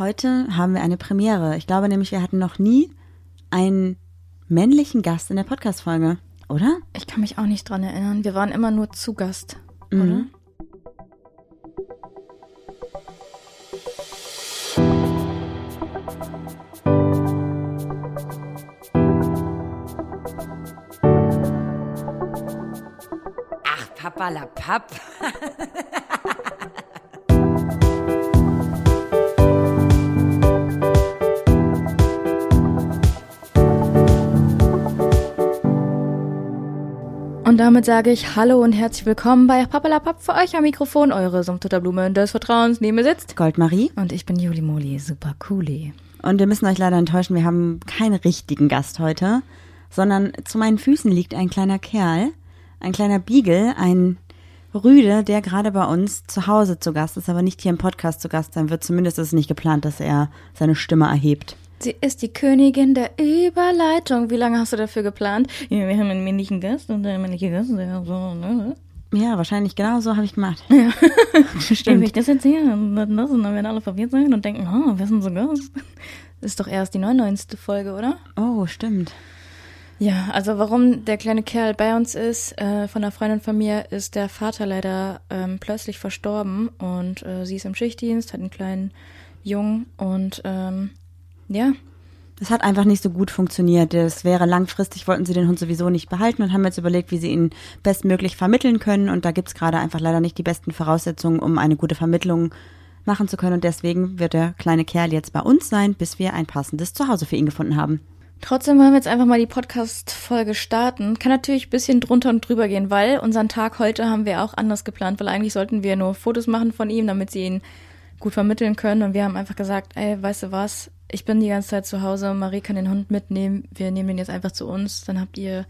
Heute haben wir eine Premiere. Ich glaube nämlich, wir hatten noch nie einen männlichen Gast in der Podcast-Folge, oder? Ich kann mich auch nicht dran erinnern. Wir waren immer nur zu Gast, Mhm. oder? Ach, Papalapap. Und damit sage ich Hallo und herzlich willkommen bei Papalapap für euch am Mikrofon, eure Sumptutterblume des Vertrauens neben mir sitzt. Goldmarie. Und ich bin Juli Moli, super cooli. Und wir müssen euch leider enttäuschen, wir haben keinen richtigen Gast heute, sondern zu meinen Füßen liegt ein kleiner Kerl, ein kleiner Beagle, ein Rüde, der gerade bei uns zu Hause zu Gast ist, aber nicht hier im Podcast zu Gast sein wird. Zumindest ist es nicht geplant, dass er seine Stimme erhebt. Sie ist die Königin der Überleitung. Wie lange hast du dafür geplant? Ja, wir haben einen männlichen Gast und der männliche Gast, der so, ne? Ja, wahrscheinlich genau so habe ich gemacht. Ja. Stimmt. Wenn ich das erzähle und dann das und dann werden alle verwirrt sein und denken, oh, wer ist denn so Gast? Das ist doch erst die 99. Folge, oder? Oh, stimmt. Ja, also warum der kleine Kerl bei uns ist, äh, von einer Freundin von mir, ist der Vater leider ähm, plötzlich verstorben und äh, sie ist im Schichtdienst, hat einen kleinen Jungen und ähm, ja, Das hat einfach nicht so gut funktioniert. Das wäre langfristig, wollten sie den Hund sowieso nicht behalten und haben jetzt überlegt, wie sie ihn bestmöglich vermitteln können. Und da gibt's gerade einfach leider nicht die besten Voraussetzungen, um eine gute Vermittlung machen zu können. Und deswegen wird der kleine Kerl jetzt bei uns sein, bis wir ein passendes Zuhause für ihn gefunden haben. Trotzdem wollen wir jetzt einfach mal die Podcast-Folge starten. Kann natürlich ein bisschen drunter und drüber gehen, weil unseren Tag heute haben wir auch anders geplant, weil eigentlich sollten wir nur Fotos machen von ihm, damit sie ihn gut vermitteln können. Und wir haben einfach gesagt, ey, weißt du was, ich bin die ganze Zeit zu Hause, Marie kann den Hund mitnehmen, wir nehmen den jetzt einfach zu uns, dann habt ihr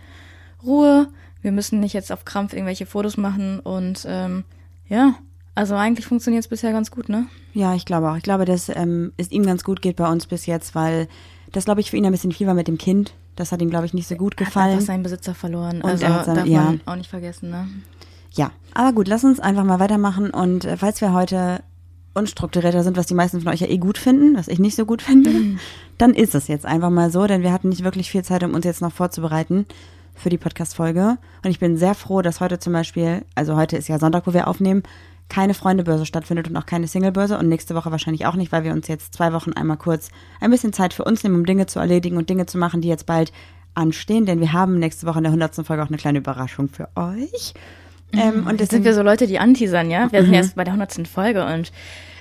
Ruhe. Wir müssen nicht jetzt auf Krampf irgendwelche Fotos machen und ähm, ja, also eigentlich funktioniert es bisher ganz gut, ne? Ja, ich glaube auch. Ich glaube, dass ähm, es ihm ganz gut geht bei uns bis jetzt, weil das, glaube ich, für ihn ein bisschen viel war mit dem Kind. Das hat ihm, glaube ich, nicht so gut Er hat gefallen. seinen Besitzer verloren. Und also er hat seine- darf ja. man auch nicht vergessen, ne? Ja, aber gut, lass uns einfach mal weitermachen. Und äh, falls wir heute unstrukturierter sind, was die meisten von euch ja eh gut finden, was ich nicht so gut finde, dann ist es jetzt einfach mal so, denn wir hatten nicht wirklich viel Zeit, um uns jetzt noch vorzubereiten für die Podcast-Folge. Und ich bin sehr froh, dass heute zum Beispiel, also heute ist ja Sonntag, wo wir aufnehmen, keine Freundebörse stattfindet und auch keine Singlebörse und nächste Woche wahrscheinlich auch nicht, weil wir uns jetzt zwei Wochen einmal kurz ein bisschen Zeit für uns nehmen, um Dinge zu erledigen und Dinge zu machen, die jetzt bald anstehen, denn wir haben nächste Woche in der 100. Folge auch eine kleine Überraschung für euch. Ähm, und Jetzt sind wir so Leute, die anteasern, ja? Wir sind erst bei der 100. Folge und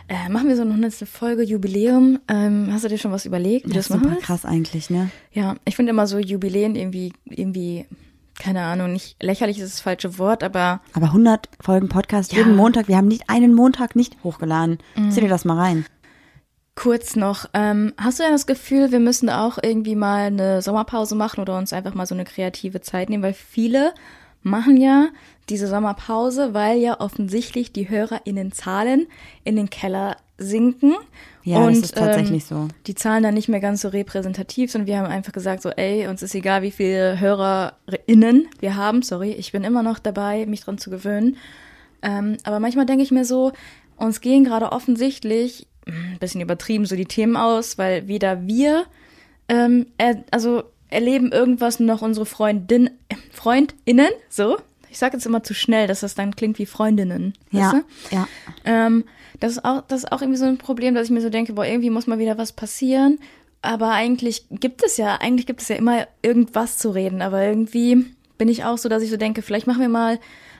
äh, machen wir so eine 100. Folge Jubiläum. Ähm, hast du dir schon was überlegt, Das das ist super krass eigentlich, ne? Ja, ich finde immer so Jubiläen irgendwie, irgendwie, keine Ahnung, nicht lächerlich ist das falsche Wort, aber Aber 100 Folgen Podcast Ja. jeden Montag. Wir haben nicht einen Montag nicht hochgeladen. Zieh dir das mal rein. kurz noch, ähm, hast du denn das Gefühl, wir müssen auch irgendwie mal eine Sommerpause machen oder uns einfach mal so eine kreative Zeit nehmen? Weil viele machen ja diese Sommerpause, weil ja offensichtlich die HörerInnen-Zahlen in den Keller sinken. Ja, das und, ist tatsächlich so. Die Zahlen dann nicht mehr ganz so repräsentativ sind. Wir haben einfach gesagt, so, ey, uns ist egal, wie viele HörerInnen wir haben. Sorry, ich bin immer noch dabei, mich dran zu gewöhnen. Ähm, aber manchmal denke ich mir so, uns gehen gerade offensichtlich, ein bisschen übertrieben, so die Themen aus, weil weder wir, ähm, also erleben irgendwas noch unsere Freundin, FreundInnen, so. Ich sage jetzt immer zu schnell, dass das dann klingt wie Freundinnen. weißt Ja, du? ja. Ähm, das ist auch, das ist auch irgendwie so ein Problem, dass ich mir so denke, boah, irgendwie muss mal wieder was passieren. Aber eigentlich gibt es ja, eigentlich gibt es ja immer irgendwas zu reden. Aber irgendwie bin ich auch so, dass ich so denke, vielleicht machen wir mal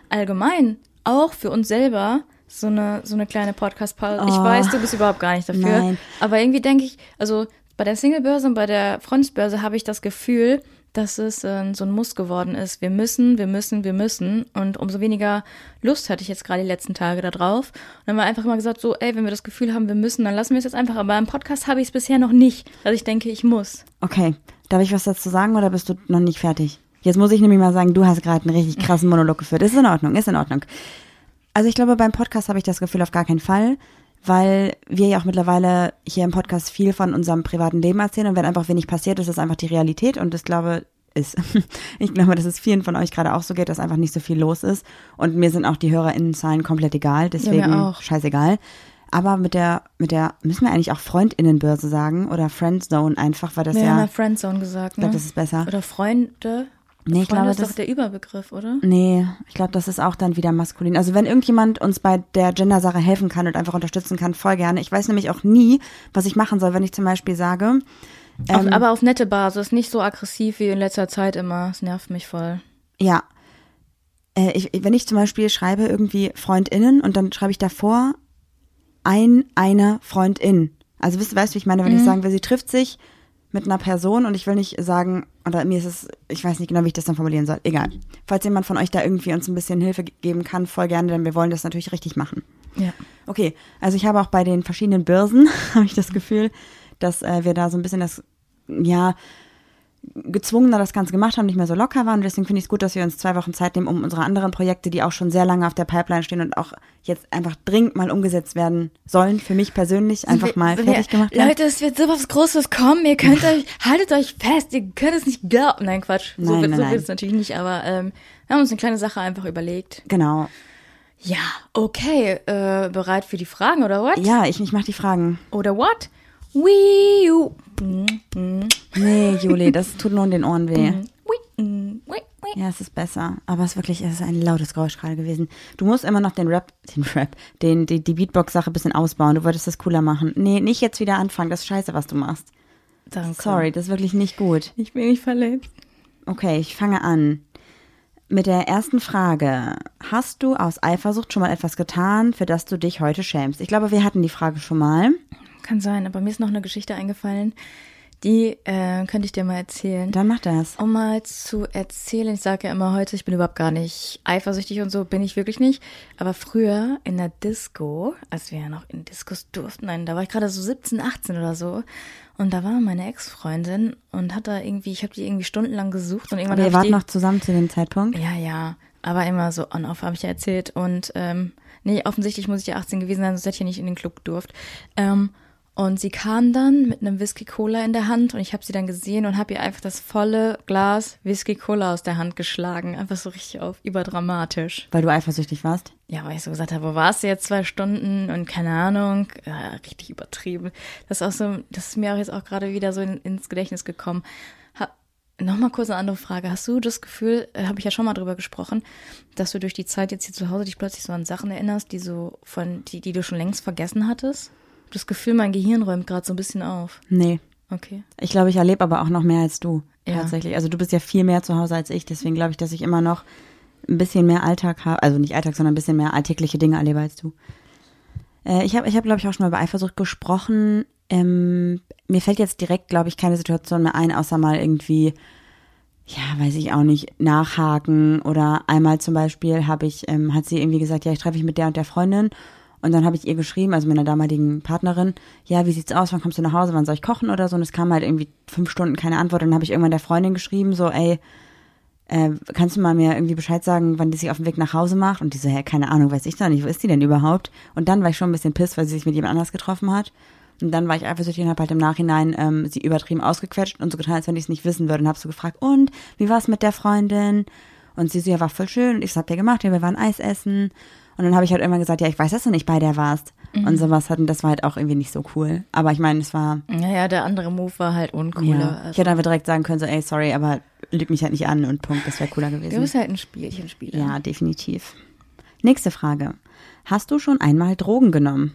allgemein auch für uns selber so eine, so eine kleine Podcast-Pause. Ich Oh. weiß, du bist überhaupt gar nicht dafür. Nein. Aber irgendwie denke ich, also bei der Singlebörse und bei der Freundesbörse habe ich das Gefühl, dass es äh, so ein Muss geworden ist. Wir müssen, wir müssen, wir müssen. Und umso weniger Lust hatte ich jetzt gerade die letzten Tage da drauf. Und dann haben wir einfach mal gesagt, so, ey, wenn wir das Gefühl haben, wir müssen, dann lassen wir es jetzt einfach. Aber im Podcast habe ich es bisher noch nicht, dass ich denke, ich muss. Okay. Darf ich was dazu sagen oder bist du noch nicht fertig? Jetzt muss ich nämlich mal sagen, du hast gerade einen richtig krassen Monolog geführt. Ist in Ordnung, ist in Ordnung. Also ich glaube, beim Podcast habe ich das Gefühl auf gar keinen Fall, weil wir ja auch mittlerweile hier im Podcast viel von unserem privaten Leben erzählen und wenn einfach wenig passiert, ist das einfach die Realität und ich glaube, ist. Ich glaube, dass es vielen von euch gerade auch so geht, dass einfach nicht so viel los ist und mir sind auch die HörerInnenzahlen komplett egal, deswegen auch. scheißegal. Aber mit der, mit der, müssen wir eigentlich auch Freundinnenbörse sagen oder Friendzone einfach, weil das Wir ja, haben ja Friendzone gesagt, ich ne? glaube, das ist besser. Oder Freunde. Nee, ich Freunde glaube, ist das- doch der Überbegriff, oder? Nee, ich glaube, das ist auch dann wieder maskulin. Also wenn irgendjemand uns bei der Gender-Sache helfen kann und einfach unterstützen kann, voll gerne. Ich weiß nämlich auch nie, was ich machen soll, wenn ich zum Beispiel sage, Auf, ähm, aber auf nette Basis, nicht so aggressiv wie in letzter Zeit immer. Das nervt mich voll. ja, äh, ich, wenn ich zum Beispiel schreibe irgendwie FreundInnen und dann schreibe ich davor ein, eine Freundin. Also weißt du, wie ich meine, wenn ich sagen will, sie trifft sich mit einer Person und ich will nicht sagen, oder mir ist es, ich weiß nicht genau, wie ich das dann formulieren soll. Egal. Falls jemand von euch da irgendwie uns ein bisschen Hilfe ge- geben kann, voll gerne, denn wir wollen das natürlich richtig machen. Ja. Okay, also ich habe auch bei den verschiedenen Börsen, habe ich das Gefühl, dass äh, wir da so ein bisschen das, ja, gezwungener das Ganze gemacht haben, nicht mehr so locker waren. Und deswegen finde ich es gut, dass wir uns zwei Wochen Zeit nehmen, um unsere anderen Projekte, die auch schon sehr lange auf der Pipeline stehen und auch jetzt einfach dringend mal umgesetzt werden sollen, für mich persönlich einfach mal Wir- fertig gemacht werden. Leute, es wird so was Großes kommen. Ihr könnt euch, haltet euch fest, ihr könnt es nicht glauben. Nein, Quatsch. So Nein, wird nein, so wird es natürlich nicht, aber ähm, wir haben uns eine kleine Sache einfach überlegt. Genau. Ja, okay. Äh, bereit für die Fragen oder what? Ja, ich, ich mache die Fragen. Oder what? Wii you. Mm, mm, Nee, Juli, das tut nur in den Ohren weh. mm. Ja, es ist besser. Aber es ist wirklich, es ist ein lautes Geräusch gerade gewesen. Du musst immer noch den Rap, den Rap, den, die, die Beatbox-Sache ein bisschen ausbauen. Du wolltest das cooler machen. Nee, nicht jetzt wieder anfangen. Das ist scheiße, was du machst. Danke. Sorry, das ist wirklich nicht gut. Ich bin nicht verletzt. Okay, ich fange an. Mit der ersten Frage. Hast du aus Eifersucht schon mal etwas getan, für das du dich heute schämst? Ich glaube, wir hatten die Frage schon mal. Kann sein, aber mir ist noch eine Geschichte eingefallen, die äh, könnte ich dir mal erzählen. Dann mach das. Um mal zu erzählen, ich sage ja immer heute, ich bin überhaupt gar nicht eifersüchtig und so, bin ich wirklich nicht. Aber früher in der Disco, als wir ja noch in Diskos durften, nein, da war ich gerade so 17, 18 oder so. Und da war meine Ex-Freundin und hat da irgendwie, ich habe die irgendwie stundenlang gesucht und irgendwann Aber ihr wart die, noch zusammen zu dem Zeitpunkt? ja, ja, aber immer so on-off, habe ich ja erzählt. Und ähm, nee, offensichtlich muss ich ja 18 gewesen sein, sonst hätte ich ja nicht in den Club gedurft. Ähm, und sie kam dann mit einem Whisky-Cola in der Hand und ich habe sie dann gesehen und habe ihr einfach das volle Glas Whisky-Cola aus der Hand geschlagen. Einfach so richtig auf überdramatisch. Weil du eifersüchtig warst? Ja, weil ich so gesagt habe, wo warst du jetzt zwei Stunden und keine Ahnung, ja, richtig übertrieben. Das ist auch so, das ist mir auch jetzt auch gerade wieder so in, ins Gedächtnis gekommen. Ha, Nochmal kurz eine andere Frage. Hast du das Gefühl, äh, habe ich ja schon mal drüber gesprochen, dass du durch die Zeit jetzt hier zu Hause dich plötzlich so an Sachen erinnerst, die so von, die, die du schon längst vergessen hattest? Das Gefühl, mein Gehirn räumt gerade so ein bisschen auf. Nee. Okay. Ich glaube, ich erlebe aber auch noch mehr als du. Ja. Tatsächlich. Also du bist ja viel mehr zu Hause als ich. Deswegen glaube ich, dass ich immer noch ein bisschen mehr Alltag habe. Also nicht Alltag, sondern ein bisschen mehr alltägliche Dinge erlebe als du. Äh, ich habe, ich hab, glaube ich, auch schon mal über Eifersucht gesprochen. Ähm, mir fällt jetzt direkt, glaube ich, keine Situation mehr ein, außer mal irgendwie, ja, weiß ich auch nicht, nachhaken. Oder einmal zum Beispiel habe ich, ähm, hat sie irgendwie gesagt, ja, ich treffe mich mit der und der Freundin. Und dann habe ich ihr geschrieben, also meiner damaligen Partnerin, ja, wie sieht's aus, wann kommst du nach Hause, wann soll ich kochen oder so? Und es kam halt irgendwie fünf Stunden keine Antwort. Und dann habe ich irgendwann der Freundin geschrieben, so, ey, äh, kannst du mal mir irgendwie Bescheid sagen, wann die sich auf den Weg nach Hause macht? Und die so, hä, keine Ahnung, weiß ich doch nicht, wo ist die denn überhaupt? Und dann war ich schon ein bisschen piss, weil sie sich mit jemand anders getroffen hat. Und dann war ich eifersüchtig und habe halt im Nachhinein ähm, sie übertrieben ausgequetscht und so getan, als wenn ich es nicht wissen würde. Und habe so gefragt, und, wie war's mit der Freundin? Und sie so, ja, war voll schön. Und ich so, habt ihr gemacht? Ja, wir waren Eis essen. Und dann habe ich halt irgendwann gesagt, ja, ich weiß, dass du nicht bei der warst. Und sowas hatten, das war halt auch irgendwie nicht so cool. Aber ich meine, es war, Naja, der andere Move war halt uncooler. ja. Ich Also, hätte einfach direkt sagen können, so, ey, sorry, aber lüg mich halt nicht an und Punkt, das wäre cooler du gewesen. bist halt ein Spielchenspieler. Ja, definitiv. Nächste Frage. Hast du schon einmal Drogen genommen?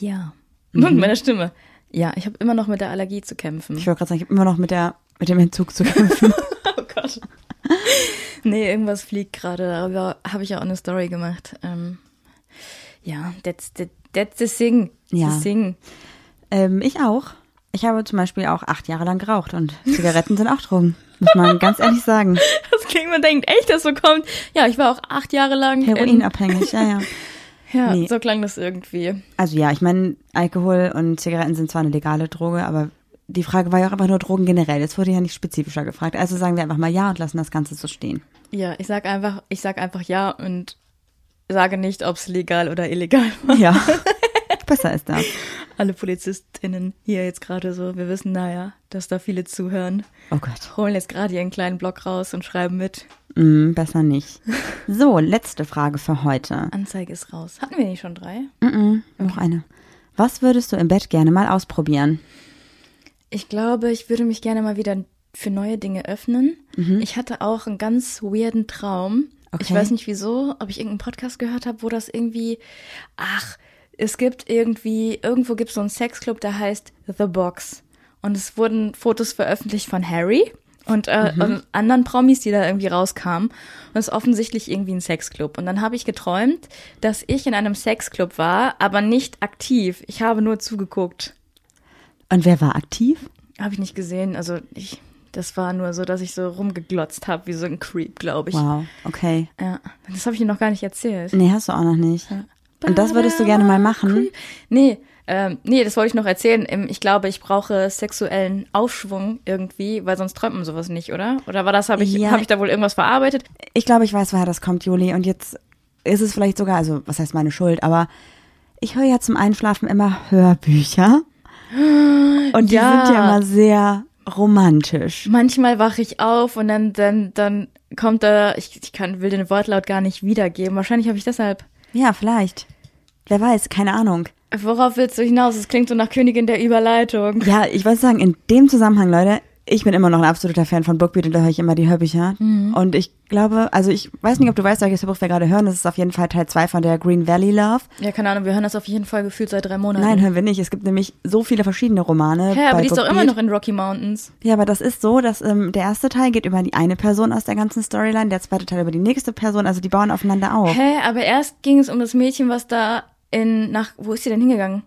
Ja. Mhm. Und meine Stimme. Ja, ich habe immer noch mit der Allergie zu kämpfen. Ich wollte gerade sagen, ich habe immer noch mit, der, mit dem Entzug zu kämpfen. Oh Gott. nee, irgendwas fliegt gerade. Darüber habe ich ja auch eine Story gemacht. Ähm, ja, that's the, that's the thing. Ja. The thing. ähm, ich auch. Ich habe zum Beispiel auch acht Jahre lang geraucht und Zigaretten sind auch Drogen. Muss man ganz ehrlich sagen. Das klingt, man denkt echt, dass so kommt. Ja, ich war auch acht Jahre lang. in- Heroinabhängig, ja, ja. Ja, Nee. so klang das irgendwie. Also ja, ich meine, Alkohol und Zigaretten sind zwar eine legale Droge, aber die Frage war ja auch einfach nur Drogen generell. Es wurde ja nicht spezifischer gefragt. Also sagen wir einfach mal ja und lassen das Ganze so stehen. Ja, ich sag einfach, ich sag einfach ja und sage nicht, ob es legal oder illegal war. Ja. Besser ist das. Alle PolizistInnen hier jetzt gerade so, wir wissen, naja, dass da viele zuhören, Oh Gott. holen jetzt gerade ihren kleinen Block raus und schreiben mit. Mm, besser nicht. So, letzte Frage für heute. Anzeige ist raus. Hatten wir nicht schon drei? Mm -mm, noch eine. Was würdest du im Bett gerne mal ausprobieren? Ich glaube, ich würde mich gerne mal wieder für neue Dinge öffnen. Ich hatte auch einen ganz weirden Traum. Ich Okay. weiß nicht wieso, ob ich irgendeinen Podcast gehört habe, wo das irgendwie, ach, es gibt irgendwie, irgendwo gibt es so einen Sexclub, der heißt The Box. Und es wurden Fotos veröffentlicht von Harry und, äh, und anderen Promis, die da irgendwie rauskamen. Und es ist offensichtlich irgendwie ein Sexclub. Und dann habe ich geträumt, dass ich in einem Sexclub war, aber nicht aktiv. Ich habe nur zugeguckt. Und wer war aktiv? Habe ich nicht gesehen. Also ich, das war nur so, dass ich so rumgeglotzt habe, wie so ein Creep, glaube ich. Wow, okay. Ja, das habe ich dir noch gar nicht erzählt. Nee, hast du auch noch nicht. Und das würdest du gerne mal machen? Nee, ähm, nee, das wollte ich noch erzählen. Ich glaube, ich brauche sexuellen Aufschwung irgendwie, weil sonst träumt man sowas nicht, oder? Oder war das, habe ich, Ja. habe ich da wohl irgendwas verarbeitet? Ich glaube, ich weiß, woher das kommt, Juli. Und jetzt ist es vielleicht sogar, also was heißt meine Schuld, aber ich höre ja zum Einschlafen immer Hörbücher. Und die Ja. sind ja immer sehr romantisch. Manchmal wache ich auf und dann, dann, dann kommt da, ich, ich kann, will den Wortlaut gar nicht wiedergeben. Wahrscheinlich habe ich deshalb. Ja, vielleicht. Wer weiß, keine Ahnung. Worauf willst du hinaus? Es klingt so nach Königin der Überleitung. Ja, ich wollte sagen, in dem Zusammenhang, Leute, ich bin immer noch ein absoluter Fan von Bookbeat und da höre ich immer die Hörbücher. Und ich glaube, also ich weiß nicht, ob du weißt, welches Hörbuch wir gerade hören. Das ist auf jeden Fall Teil 2 von der Green Valley Love. Ja, keine Ahnung, wir hören das auf jeden Fall gefühlt seit drei Monaten. Nein, hören wir nicht. Es gibt nämlich so viele verschiedene Romane. Hä, aber die ist doch immer noch in Rocky Mountains. Ja, aber das ist so, dass ähm, der erste Teil geht über die eine Person aus der ganzen Storyline, der zweite Teil über die nächste Person, also die bauen aufeinander auf. Hä, aber erst ging es um das Mädchen, was da in, nach, wo ist sie denn hingegangen?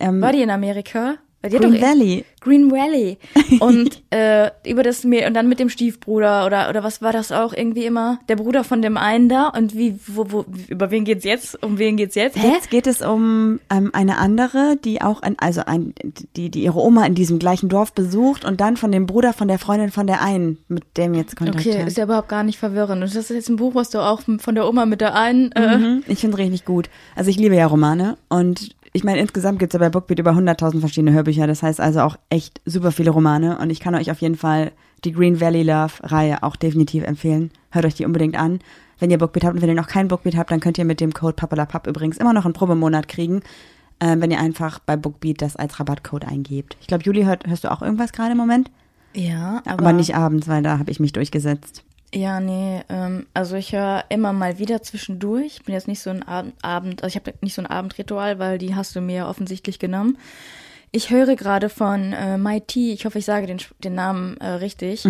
Ähm, War die in Amerika? Green doch- Valley. Green Valley. Und äh, über das Mädchen und dann mit dem Stiefbruder oder oder was war das auch irgendwie immer? Der Bruder von dem einen da und wie wo, wo über wen geht's jetzt? Um wen geht's jetzt? Jetzt geht es um ähm, eine andere, die auch, ein, also ein, die, die ihre Oma in diesem gleichen Dorf besucht und dann von dem Bruder von der Freundin von der einen, mit dem jetzt Kontakt Okay, hat. ist ja überhaupt gar nicht verwirrend. Und das ist jetzt ein Buch, was du auch von der Oma mit der einen. Äh, Mhm, Ich finde es richtig gut. Also ich liebe ja Romane und ich meine, insgesamt gibt es ja bei Bookbeat über 100.000 verschiedene Hörbücher. Das heißt also auch echt super viele Romane und ich kann euch auf jeden Fall die Green Valley Love Reihe auch definitiv empfehlen. Hört euch die unbedingt an. Wenn ihr Bookbeat habt und wenn ihr noch kein Bookbeat habt, dann könnt ihr mit dem Code Papalapap übrigens immer noch einen Probemonat kriegen, äh, wenn ihr einfach bei Bookbeat das als Rabattcode eingebt. Ich glaube, Juli, hört, hörst du auch irgendwas gerade im Moment? ja, aber, Aber, nicht abends, weil da habe ich mich durchgesetzt. Ja, nee, ähm, also ich höre immer mal wieder zwischendurch. Ich bin jetzt nicht so ein Abend, Abend also ich habe nicht so ein Abendritual, weil die hast du mir ja offensichtlich genommen. Ich höre gerade von äh, T, ich hoffe, ich sage den, den Namen äh, richtig.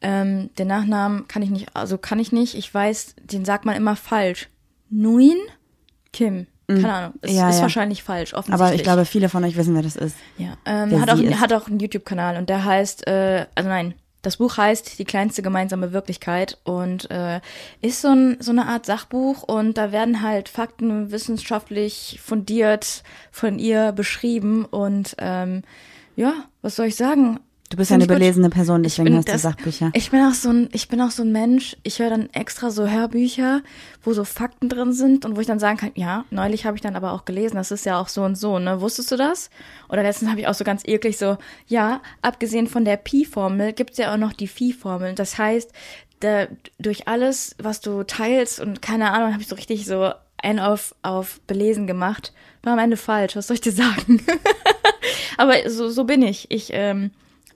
Ähm, den Nachnamen kann ich nicht, also kann ich nicht. Ich weiß, den sagt man immer falsch. Nguyen Kim. Keine Ahnung. Es Ja, ist ja. wahrscheinlich falsch, offensichtlich. Aber ich glaube, viele von euch wissen, wer das ist. Ja, ähm, hat, auch, ist. hat auch einen YouTube-Kanal und der heißt, äh, also nein, das Buch heißt Die kleinste gemeinsame Wirklichkeit und äh, ist so, ein, so eine Art Sachbuch und da werden halt Fakten wissenschaftlich fundiert von ihr beschrieben und ähm, ja, was soll ich sagen? Du bist ja eine belesene Person, deswegen hast du Sachbücher. Ich bin auch so ein, ich bin auch so ein Mensch. Ich höre dann extra so Hörbücher, wo so Fakten drin sind und wo ich dann sagen kann, ja, neulich habe ich dann aber auch gelesen, das ist ja auch so und so, ne? Wusstest du das? Oder letztens habe ich auch so ganz eklig so, ja, abgesehen von der Pi-Formel gibt's ja auch noch die Phi-Formel. Das heißt, da, durch alles, was du teilst und keine Ahnung, habe ich so richtig so ein auf, auf belesen gemacht. War am Ende falsch, was soll ich dir sagen? aber so, so bin ich. Ich, ähm,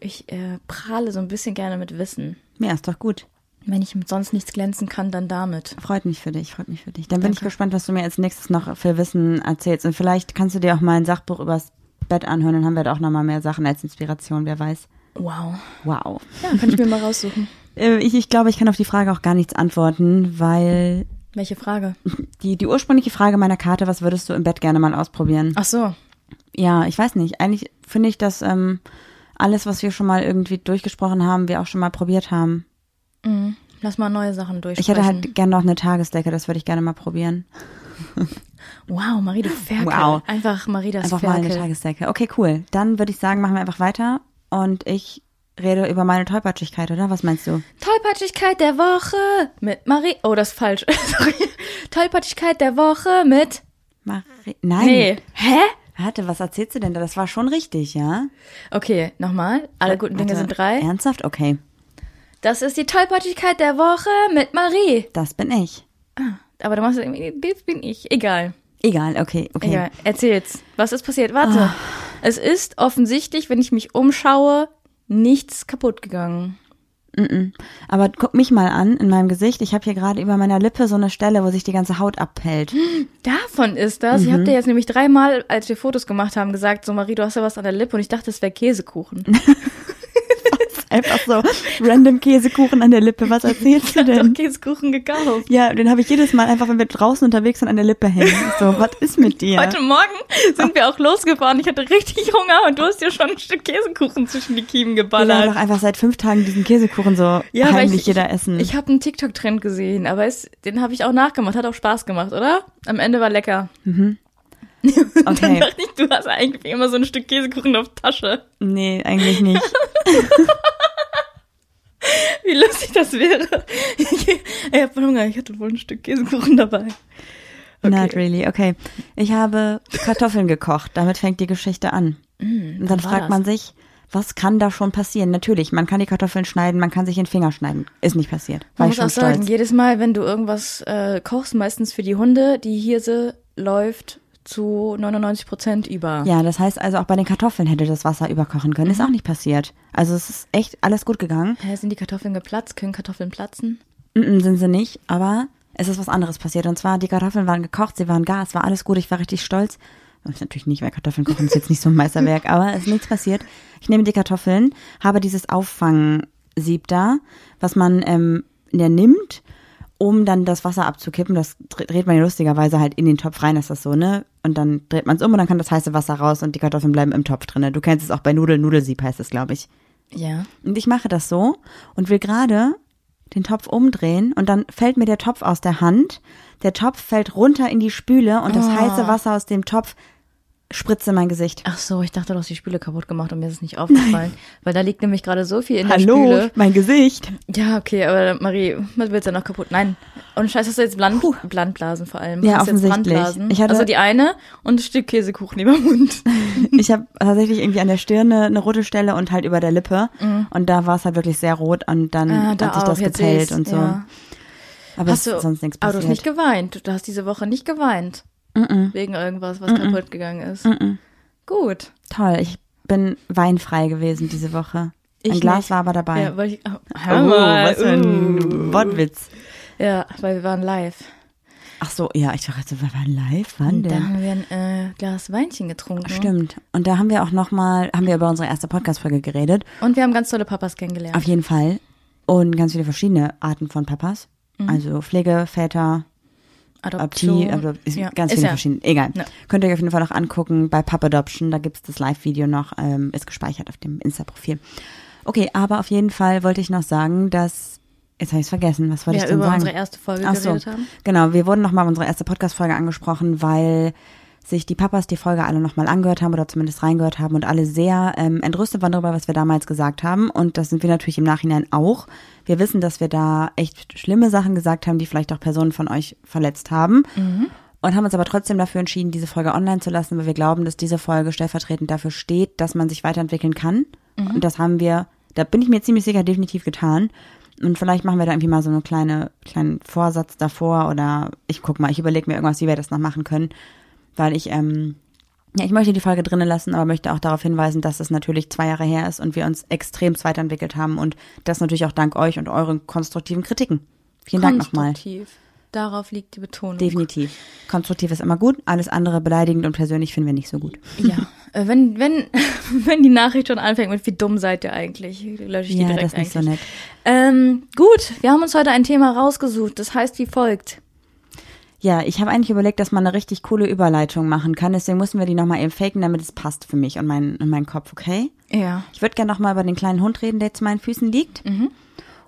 ich äh, prahle so ein bisschen gerne mit Wissen. Ja, ist doch gut. Wenn ich mit sonst nichts glänzen kann, dann damit. Freut mich für dich, freut mich für dich. Dann bin ich Danke. gespannt, was du mir als nächstes noch für Wissen erzählst. Und vielleicht kannst du dir auch mal ein Sachbuch übers Bett anhören, dann haben wir da auch noch mal mehr Sachen als Inspiration, wer weiß. Wow. Wow. Ja, kann ich mir mal raussuchen. Äh, Ich, ich glaube, ich kann auf die Frage auch gar nichts antworten, weil Welche Frage? die, die ursprüngliche Frage meiner Karte, was würdest du im Bett gerne mal ausprobieren? Ach so. Ja, ich weiß nicht. Eigentlich finde ich, dass ähm, alles, was wir schon mal irgendwie durchgesprochen haben, wir auch schon mal probiert haben. Mhm. Lass mal neue Sachen durchsprechen. Ich hätte halt gerne noch eine Tagesdecke, das würde ich gerne mal probieren. Wow, Marie, du Ferkel. Wow. Einfach Marie das Einfach mal Ferkel. eine Tagesdecke. Okay, cool. Dann würde ich sagen, machen wir einfach weiter und ich rede über meine Tollpatschigkeit, oder? Was meinst du? Tollpatschigkeit der Woche mit Marie. Oh, das ist falsch. Sorry. Tollpatschigkeit der Woche mit. Marie Nein. Nee. Hä? Warte, was erzählst du denn da? Das war schon richtig, ja? Okay, nochmal. Alle guten Dinge sind drei. Ernsthaft? Okay. Das ist die Tollpatschigkeit der Woche mit Marie. Das bin ich. Ah, aber du machst irgendwie, das bin ich. Egal. Egal, okay, okay. Egal, erzähl's. Was ist passiert? Warte. Es ist offensichtlich, wenn ich mich umschaue, nichts kaputt gegangen. Aber guck mich mal an in meinem Gesicht. Ich habe hier gerade über meiner Lippe so eine Stelle, wo sich die ganze Haut abhält. Davon ist das. Ich habe dir jetzt nämlich dreimal, als wir Fotos gemacht haben, gesagt, so Marie, du hast ja was an der Lippe und ich dachte, es wäre Käsekuchen. Einfach so random Käsekuchen an der Lippe. Was erzählst du denn? Käsekuchen gekauft. Ja, den habe ich jedes Mal einfach, wenn wir draußen unterwegs sind, an der Lippe hängen. So, was ist mit dir? Heute Morgen sind wir auch losgefahren. Ich hatte richtig Hunger und du hast dir schon ein Stück Käsekuchen zwischen die Kiemen Wir wollen geballert. doch einfach seit fünf Tagen diesen Käsekuchen so weil heimlich ich, jeder essen. Ich habe einen TikTok-Trend gesehen, aber es, den habe ich auch nachgemacht. Hat auch Spaß gemacht, oder? Am Ende war lecker. Dann okay. dachte ich, du hast eigentlich immer so ein Stück Käsekuchen auf Tasche. Nee, eigentlich nicht. Wie lustig das wäre. Ich, ich habe Hunger, ich hatte wohl ein Stück Käsekuchen dabei. Not really. Okay. Ich habe Kartoffeln gekocht. Damit fängt die Geschichte an. Und dann fragt das? man sich, was kann da schon passieren? Natürlich, man kann die Kartoffeln schneiden, man kann sich in den Finger schneiden. Ist nicht passiert. Man ich muss auch schon sagen, stolz. jedes Mal, wenn du irgendwas äh, kochst, meistens für die Hunde, die Hirse läuft zu 99 Prozent über. Ja, das heißt also auch bei den Kartoffeln hätte das Wasser überkochen können. Ist auch nicht passiert. Also es ist echt alles gut gegangen. Hä, sind die Kartoffeln geplatzt? Können Kartoffeln platzen? Mm -mm, sind sie nicht, aber es ist was anderes passiert. Und zwar, die Kartoffeln waren gekocht, sie waren gar, es war alles gut, ich war richtig stolz. Das ist natürlich nicht, weil Kartoffeln kochen ist jetzt nicht so ein Meisterwerk, aber es ist nichts passiert. Ich nehme die Kartoffeln, habe dieses Auffangsieb da, was man ähm, ja, nimmt, um dann das Wasser abzukippen. Das dre- dreht man ja lustigerweise halt in den Topf rein, ist das so, ne? Und dann dreht man es um und dann kann das heiße Wasser raus und die Kartoffeln bleiben im Topf drinne. Du kennst es auch bei Nudeln, Nudelsieb heißt es, glaube ich. Ja. Und ich mache das so und will gerade den Topf umdrehen und dann fällt mir der Topf aus der Hand. Der Topf fällt runter in die Spüle und das heiße Wasser aus dem Topf spritzt in mein Gesicht. Ach so, ich dachte, du hast die Spüle kaputt gemacht und mir ist es nicht aufgefallen. Weil da liegt nämlich gerade so viel in der Hallo, Spüle. mein Gesicht. Ja, okay, aber Marie, was willst du noch kaputt? Nein. Und scheiße, hast du jetzt Bland, Blandblasen vor allem? Ja, offensichtlich. Ich hatte- also die eine und ein Stück Käsekuchen über dem Mund. Ich habe tatsächlich irgendwie an der Stirne eine rote Stelle und halt über der Lippe. Und da war es halt wirklich sehr rot und dann Mhm. Ah, da hat sich das seh's, und so. ja. Aber Hast du, sonst nichts aber du hast nicht passiert. geweint. Du hast diese Woche nicht geweint. Wegen irgendwas, was kaputt gegangen ist. Gut. Toll, ich bin weinfrei gewesen diese Woche. Ein Ich Glas nicht. war aber dabei. Ja, weil ich, oh, oh, hör mal, was für ein uh. Wortwitz. Ja, weil wir waren live. Ach so, ja, ich dachte, wir waren live. Wann Und da denn? haben wir ein äh, Glas Weinchen getrunken. Stimmt. Und da haben wir auch nochmal, haben wir über unsere erste Podcast-Folge geredet. Und wir haben ganz tolle Papas kennengelernt. Auf jeden Fall. Und ganz viele verschiedene Arten von Papas. Mhm. Also Pflege, Adoption. Adoptie, Adop ist Ja, ganz ist viele ja. verschiedene. Egal. Ja. Könnt ihr euch auf jeden Fall noch angucken bei Pub Adoption. Da gibt's das Live-Video noch, ähm, ist gespeichert auf dem Insta-Profil. Okay, aber auf jeden Fall wollte ich noch sagen, dass, jetzt habe ich es vergessen, was wollte Ja, ich denn über sagen? unsere erste Folge Ach so. geredet haben. Genau, wir wurden nochmal unsere erste Podcast-Folge angesprochen, weil sich die Papas die Folge alle nochmal angehört haben oder zumindest reingehört haben und alle sehr ähm, entrüstet waren darüber, was wir damals gesagt haben. Und das sind wir natürlich im Nachhinein auch. Wir wissen, dass wir da echt schlimme Sachen gesagt haben, die vielleicht auch Personen von euch verletzt haben. Und haben uns aber trotzdem dafür entschieden, diese Folge online zu lassen, weil wir glauben, dass diese Folge stellvertretend dafür steht, dass man sich weiterentwickeln kann. Und das haben wir, da bin ich mir ziemlich sicher, definitiv getan. Und vielleicht machen wir da irgendwie mal so eine kleine, kleinen Vorsatz davor oder ich guck mal, ich überlege mir irgendwas, wie wir das noch machen können. Weil ich, ähm, ja, ich möchte die Folge drinnen lassen, aber möchte auch darauf hinweisen, dass es natürlich zwei Jahre her ist und wir uns extrem weiterentwickelt haben und das natürlich auch dank euch und euren konstruktiven Kritiken. Vielen Dank nochmal. Konstruktiv. Darauf liegt die Betonung. Definitiv. Konstruktiv ist immer gut, alles andere beleidigend und persönlich finden wir nicht so gut. Ja. Äh, wenn, wenn, wenn die Nachricht schon anfängt mit, wie dumm seid ihr eigentlich, lösche ich die Ja, direkt das ist nicht eigentlich. so nett. Ähm, gut, wir haben uns heute ein Thema rausgesucht. Das heißt wie folgt. Ja, ich habe eigentlich überlegt, dass man eine richtig coole Überleitung machen kann, deswegen müssen wir die nochmal eben faken, damit es passt für mich und, mein, und meinen Kopf, okay? Ja. Ich würde gerne nochmal über den kleinen Hund reden, der zu meinen Füßen liegt.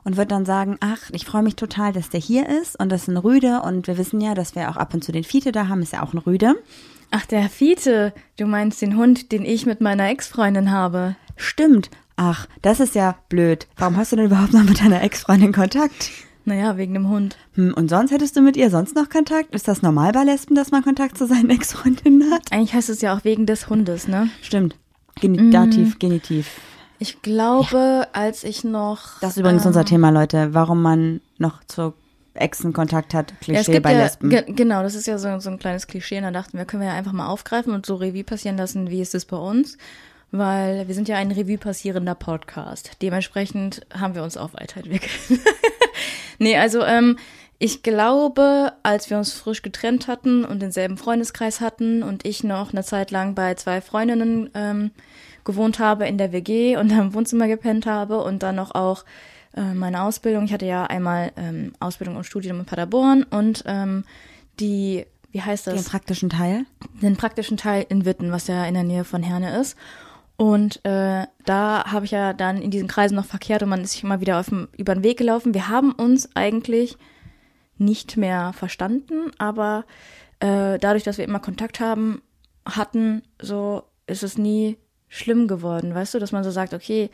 Und würde dann sagen, ach, ich freue mich total, dass der hier ist und das ist ein Rüde. Und wir wissen ja, dass wir auch ab und zu den Fiete da haben, ist ja auch ein Rüde. Ach, der Fiete. Du meinst den Hund, den ich mit meiner Ex-Freundin habe. Stimmt. Ach, das ist ja blöd. Warum hast du denn überhaupt noch mit deiner Ex-Freundin Kontakt? Naja, wegen dem Hund. Hm, und sonst hättest du mit ihr sonst noch Kontakt? Ist das normal bei Lesben, dass man Kontakt zu seinen Ex-Freundinnen hat? Eigentlich heißt es ja auch wegen des Hundes, ne? Stimmt. Genitiv, Genitiv. Ich glaube, als ich noch. Das ist übrigens ähm, unser Thema, Leute. Warum man noch zur Exen Kontakt hat. Ja, Klischee es gibt bei ja, Lesben. ge genau, das ist ja so, so ein kleines Klischee. Und da dachten wir, können wir ja einfach mal aufgreifen und so Revue passieren lassen, wie ist es bei uns? Weil wir sind ja ein Revue passierender Podcast. Dementsprechend haben wir uns auch weiterentwickelt. nee, also ähm, ich glaube, als wir uns frisch getrennt hatten und denselben Freundeskreis hatten und ich noch eine Zeit lang bei zwei Freundinnen ähm, gewohnt habe in der WG und im Wohnzimmer gepennt habe und dann noch auch äh, meine Ausbildung. Ich hatte ja einmal ähm, Ausbildung und Studium in Paderborn und ähm, die, wie heißt Den das? praktischen Teil. den praktischen Teil in Witten, was ja in der Nähe von Herne ist. Und äh, da habe ich ja dann in diesen Kreisen noch verkehrt und man ist sich immer wieder auf dem, über den Weg gelaufen. Wir haben uns eigentlich nicht mehr verstanden, aber äh, dadurch, dass wir immer Kontakt haben, hatten, so ist es nie schlimm geworden, weißt du, dass man so sagt, okay,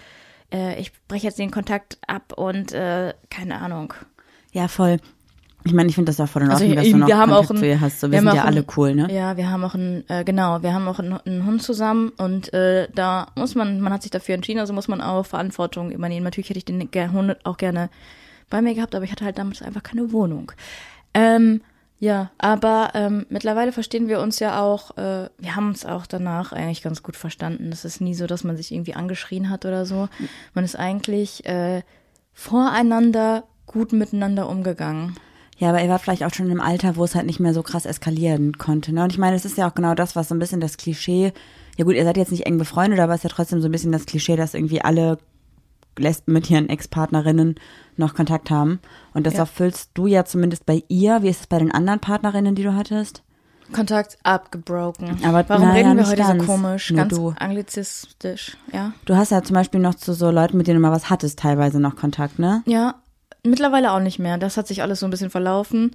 äh, ich breche jetzt den Kontakt ab und äh, keine Ahnung. Ja, voll. Ich meine, ich finde das ja voll in Also Ordnung, dass ich- du noch wir haben Kontakt auch ein- zu ihr hast. So, wir, wir sind ja auch alle ein- cool, ne? Ja, wir haben auch einen, äh, genau, wir haben auch einen, einen Hund zusammen und äh, da muss man, man hat sich dafür entschieden, also muss man auch Verantwortung übernehmen. Natürlich hätte ich den Hund auch gerne bei mir gehabt, aber ich hatte halt damals einfach keine Wohnung. Ähm, ja, aber ähm, mittlerweile verstehen wir uns ja auch, äh, wir haben uns auch danach eigentlich ganz gut verstanden. Es ist nie so, dass man sich irgendwie angeschrien hat oder so. Man ist eigentlich äh, voreinander gut miteinander umgegangen. Ja, aber ihr wart vielleicht auch schon im Alter, wo es halt nicht mehr so krass eskalieren konnte. Ne? Und ich meine, es ist ja auch genau das, was so ein bisschen das Klischee, ja gut, ihr seid jetzt nicht eng befreundet, aber es ist ja trotzdem so ein bisschen das Klischee, dass irgendwie alle Lesben mit ihren Ex-Partnerinnen noch Kontakt haben. Und das Ja. erfüllst du ja zumindest bei ihr. Wie ist es bei den anderen Partnerinnen, die du hattest? Kontakt abgebroken. Aber Warum naja, reden wir heute ganz. so komisch, ganz du. anglizistisch, ja? Du hast ja zum Beispiel noch zu so Leuten, mit denen du mal was hattest, teilweise noch Kontakt, ne? Ja, mittlerweile auch nicht mehr. Das hat sich alles so ein bisschen verlaufen.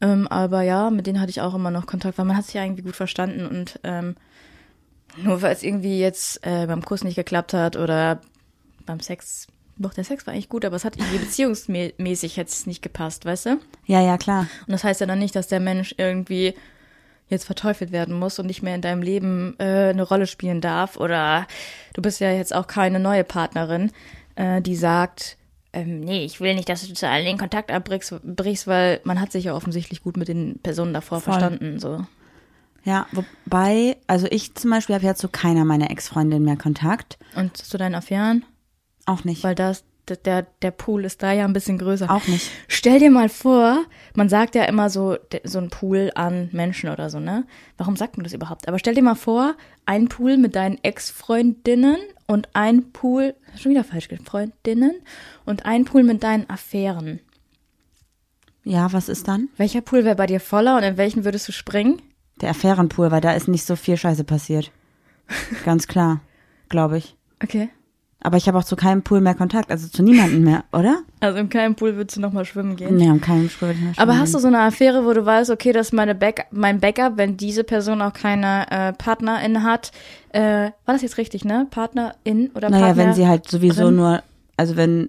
Ähm, aber ja, mit denen hatte ich auch immer noch Kontakt, weil man hat sich ja irgendwie gut verstanden und ähm, nur weil es irgendwie jetzt äh, beim Kuss nicht geklappt hat oder beim Sex, doch der Sex war eigentlich gut, aber es hat irgendwie beziehungsmäßig jetzt nicht gepasst, weißt du? Ja, ja, klar. Und das heißt ja dann nicht, dass der Mensch irgendwie jetzt verteufelt werden muss und nicht mehr in deinem Leben äh, eine Rolle spielen darf. Oder du bist ja jetzt auch keine neue Partnerin, äh, die sagt, ähm, nee, ich will nicht, dass du zu allen den Kontakt abbrichst, brichst, weil man hat sich ja offensichtlich gut mit den Personen davor Voll. verstanden. So. Ja, wobei, also ich zum Beispiel habe ja zu keiner meiner Ex-Freundinnen mehr Kontakt. Und zu deinen Affären, Auch nicht. weil das, der, der Pool ist da ja ein bisschen größer. Auch nicht. Stell dir mal vor, man sagt ja immer so, so ein Pool an Menschen oder so, ne? Warum sagt man das überhaupt? Aber stell dir mal vor, ein Pool mit deinen Ex-Freundinnen und ein Pool, schon wieder falsch, Freundinnen und ein Pool mit deinen Affären. Ja, was ist dann? Welcher Pool wäre bei dir voller und in welchen würdest du springen? Der Affärenpool, weil da ist nicht so viel Scheiße passiert. Ganz klar, glaube ich. Okay. Aber ich habe auch zu keinem Pool mehr Kontakt, also zu niemandem mehr, oder? Also in keinem Pool würdest du nochmal schwimmen gehen. Nee, um keinen Pool. würde ich Aber schwimmen hast du so eine Affäre, wo du weißt, okay, das ist meine Back mein Backup, wenn diese Person auch keine äh, Partnerin hat? Äh, war das jetzt richtig, ne? Partnerin oder Naja, Partner? wenn sie halt sowieso drin? nur, also wenn,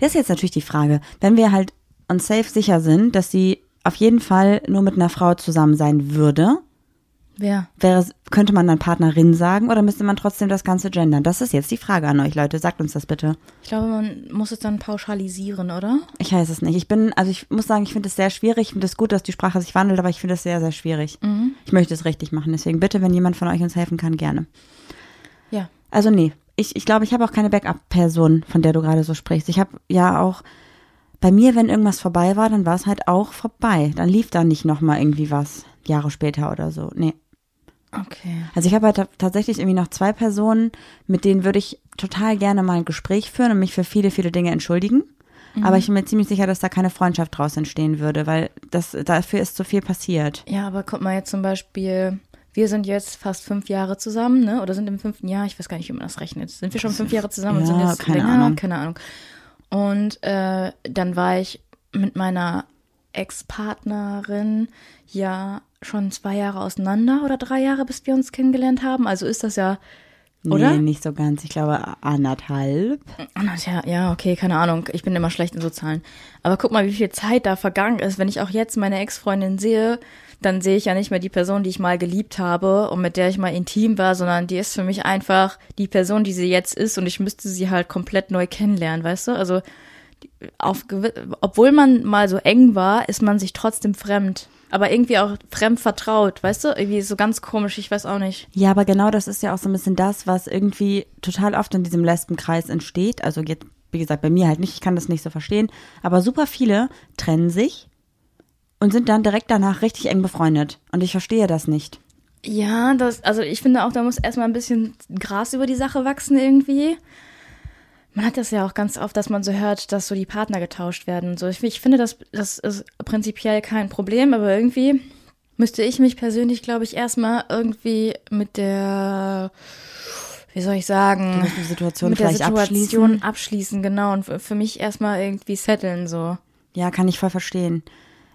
das ist jetzt natürlich die Frage, wenn wir halt uns safe sicher sind, dass sie auf jeden Fall nur mit einer Frau zusammen sein würde, Wer? wäre, könnte man dann Partnerin sagen oder müsste man trotzdem das Ganze gendern? Das ist jetzt die Frage an euch, Leute. Sagt uns das bitte. Ich glaube, man muss es dann pauschalisieren, oder? Ich weiß es nicht. Ich bin, also ich muss sagen, ich finde es sehr schwierig. Ich finde es gut, dass die Sprache sich wandelt, aber ich finde es sehr, sehr schwierig. Ich möchte es richtig machen. Deswegen bitte, wenn jemand von euch uns helfen kann, gerne. Ja. Also nee, ich, ich glaube, ich habe auch keine Backup-Person, von der du gerade so sprichst. Ich habe ja auch, bei mir, wenn irgendwas vorbei war, dann war es halt auch vorbei. Dann lief da nicht nochmal irgendwie was, Jahre später oder so. Nee. Okay. Also ich habe halt ta- tatsächlich irgendwie noch zwei Personen, mit denen würde ich total gerne mal ein Gespräch führen und mich für viele, viele Dinge entschuldigen. Aber ich bin mir ziemlich sicher, dass da keine Freundschaft draus entstehen würde, weil das, dafür ist zu viel passiert. Ja, aber guck mal jetzt zum Beispiel, wir sind jetzt fast fünf Jahre zusammen, ne? Oder sind im fünften Jahr, ich weiß gar nicht, wie man das rechnet. Sind wir schon fünf Jahre zusammen und sind Ja, jetzt keine länger? Ahnung. Keine Ahnung. Und äh, dann war ich mit meiner Ex-Partnerin ja schon zwei Jahre auseinander oder drei Jahre, bis wir uns kennengelernt haben. Also ist das ja, oder? Nee, nicht so ganz. Ich glaube anderthalb. Ja, ja, okay, keine Ahnung. Ich bin immer schlecht in so Zahlen. Aber guck mal, wie viel Zeit da vergangen ist. Wenn ich auch jetzt meine Ex-Freundin sehe, dann sehe ich ja nicht mehr die Person, die ich mal geliebt habe und mit der ich mal intim war, sondern die ist für mich einfach die Person, die sie jetzt ist und ich müsste sie halt komplett neu kennenlernen, weißt du? Also auf, obwohl man mal so eng war, ist man sich trotzdem fremd. Aber irgendwie auch fremd vertraut, weißt du? Irgendwie so ganz komisch, ich weiß auch nicht. Ja, aber genau das ist ja auch so ein bisschen das, was irgendwie total oft in diesem Lesbenkreis entsteht. Also jetzt, wie gesagt, bei mir halt nicht, ich kann das nicht so verstehen. Aber super viele trennen sich und sind dann direkt danach richtig eng befreundet. Und ich verstehe das nicht. Ja, das, also ich finde auch, da muss erstmal ein bisschen Gras über die Sache wachsen irgendwie. Man hat das ja auch ganz oft, dass man so hört, dass so die Partner getauscht werden. So, ich, ich finde, das, das ist prinzipiell kein Problem, aber irgendwie müsste ich mich persönlich, glaube ich, erstmal irgendwie mit der, wie soll ich sagen, Die Situation mit der Situation abschließen. abschließen, genau. Und für mich erstmal irgendwie setteln, so. Ja, kann ich voll verstehen.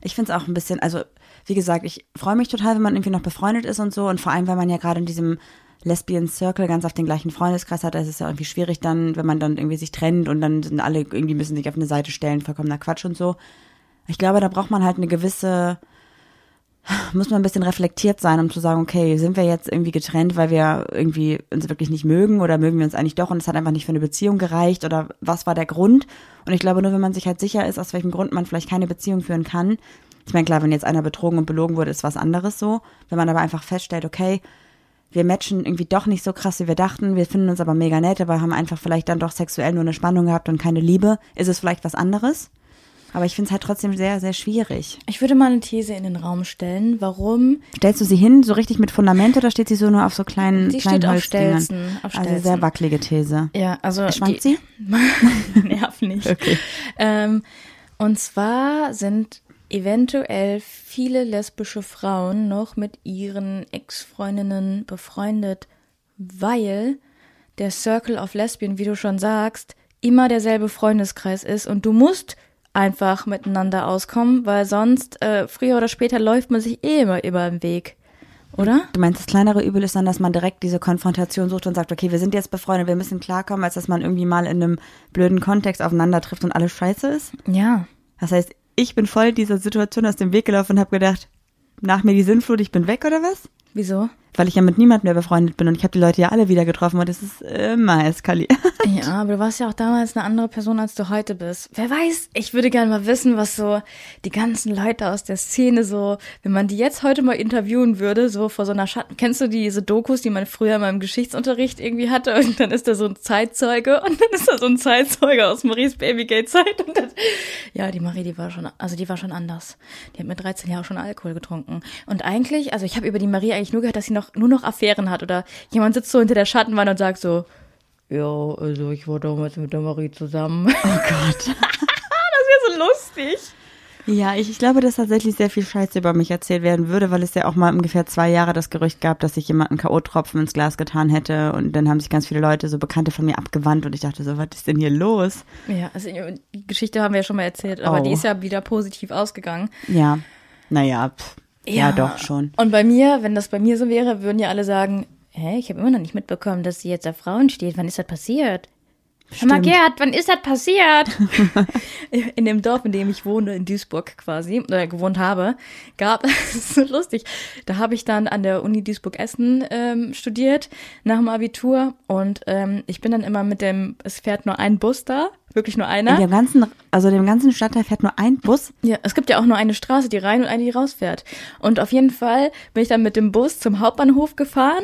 Ich finde es auch ein bisschen, also wie gesagt, ich freue mich total, wenn man irgendwie noch befreundet ist und so. Und vor allem, wenn man ja gerade in diesem Lesbian Circle ganz auf den gleichen Freundeskreis hat, da ist ja irgendwie schwierig dann, wenn man dann irgendwie sich trennt und dann sind alle irgendwie müssen sich auf eine Seite stellen, vollkommener Quatsch und so. Ich glaube, da braucht man halt eine gewisse, muss man ein bisschen reflektiert sein, um zu sagen, okay, sind wir jetzt irgendwie getrennt, weil wir irgendwie uns wirklich nicht mögen oder mögen wir uns eigentlich doch und es hat einfach nicht für eine Beziehung gereicht oder was war der Grund? Und ich glaube, nur wenn man sich halt sicher ist, aus welchem Grund man vielleicht keine Beziehung führen kann. Ich meine, klar, wenn jetzt einer betrogen und belogen wurde, ist was anderes so. Wenn man aber einfach feststellt, okay, wir matchen irgendwie doch nicht so krass, wie wir dachten, wir finden uns aber mega nett, aber haben einfach vielleicht dann doch sexuell nur eine Spannung gehabt und keine Liebe, ist es vielleicht was anderes. Aber ich finde es halt trotzdem sehr, sehr schwierig. Ich würde mal eine These in den Raum stellen, warum Stellst du sie hin, so richtig mit Fundament oder steht sie so nur auf so kleinen, Die kleinen steht auf? Stelzen, auf Also Stelzen. sehr wackelige These. Ja, also Schwankt sie? Nerv nicht. Ähm, und zwar sind eventuell viele lesbische Frauen noch mit ihren Ex-Freundinnen befreundet, weil der Circle of Lesbian, wie du schon sagst, immer derselbe Freundeskreis ist und du musst einfach miteinander auskommen, weil sonst äh, früher oder später läuft man sich eh immer über den Weg, oder? Du meinst, das kleinere Übel ist dann, dass man direkt diese Konfrontation sucht und sagt, okay, wir sind jetzt befreundet, wir müssen klarkommen, als dass man irgendwie mal in einem blöden Kontext aufeinander trifft und alles scheiße ist? Ja. Das heißt, ich bin voll dieser Situation aus dem Weg gelaufen und habe gedacht, nach mir die Sinnflut, ich bin weg oder was? Wieso? Weil ich ja mit niemandem mehr befreundet bin und ich habe die Leute ja alle wieder getroffen und es ist immer eskaliert. Ja, aber du warst ja auch damals eine andere Person, als du heute bist. Wer weiß, ich würde gerne mal wissen, was so die ganzen Leute aus der Szene so, wenn man die jetzt heute mal interviewen würde, so vor so einer Schatten. Kennst du diese Dokus, die man früher mal im Geschichtsunterricht irgendwie hatte? Und dann ist da so ein Zeitzeuge und dann ist da so ein Zeitzeuge aus Maries Babygate-Zeit. Und dann, ja, die Marie, die war schon, also die war schon anders. Die hat mit 13 Jahren schon Alkohol getrunken. Und eigentlich, also ich habe über die Marie eigentlich nur gehört, dass sie noch nur noch Affären hat oder jemand sitzt so hinter der Schattenwand und sagt so, ja, also ich war damals mit der Marie zusammen. Oh Gott. das wäre so lustig. Ja, ich, ich glaube, dass tatsächlich sehr viel Scheiße über mich erzählt werden würde, weil es ja auch mal ungefähr zwei Jahre das Gerücht gab, dass ich jemanden K.O.-Tropfen ins Glas getan hätte und dann haben sich ganz viele Leute, so Bekannte von mir abgewandt und ich dachte so, was ist denn hier los? Ja, also die Geschichte haben wir ja schon mal erzählt, aber Oh. die ist ja wieder positiv ausgegangen. Ja, naja, pff. Ja. doch schon. Und bei mir, wenn das bei mir so wäre, würden ja alle sagen, hä, ich habe immer noch nicht mitbekommen, dass sie jetzt auf Frauen steht. Wann ist das passiert? Hör mal, Stimmt. Gerd, wann ist das passiert? in dem Dorf, in dem ich wohne, in Duisburg quasi, oder gewohnt habe, gab, das ist so lustig, da habe ich dann an der Uni Duisburg-Essen ähm, studiert, nach dem Abitur und ähm, ich bin dann immer mit dem, es fährt nur ein Bus da, wirklich nur einer. In dem ganzen, also dem ganzen Stadtteil fährt nur ein Bus. Ja, es gibt ja auch nur eine Straße, die rein und eine, die rausfährt. Und auf jeden Fall bin ich dann mit dem Bus zum Hauptbahnhof gefahren.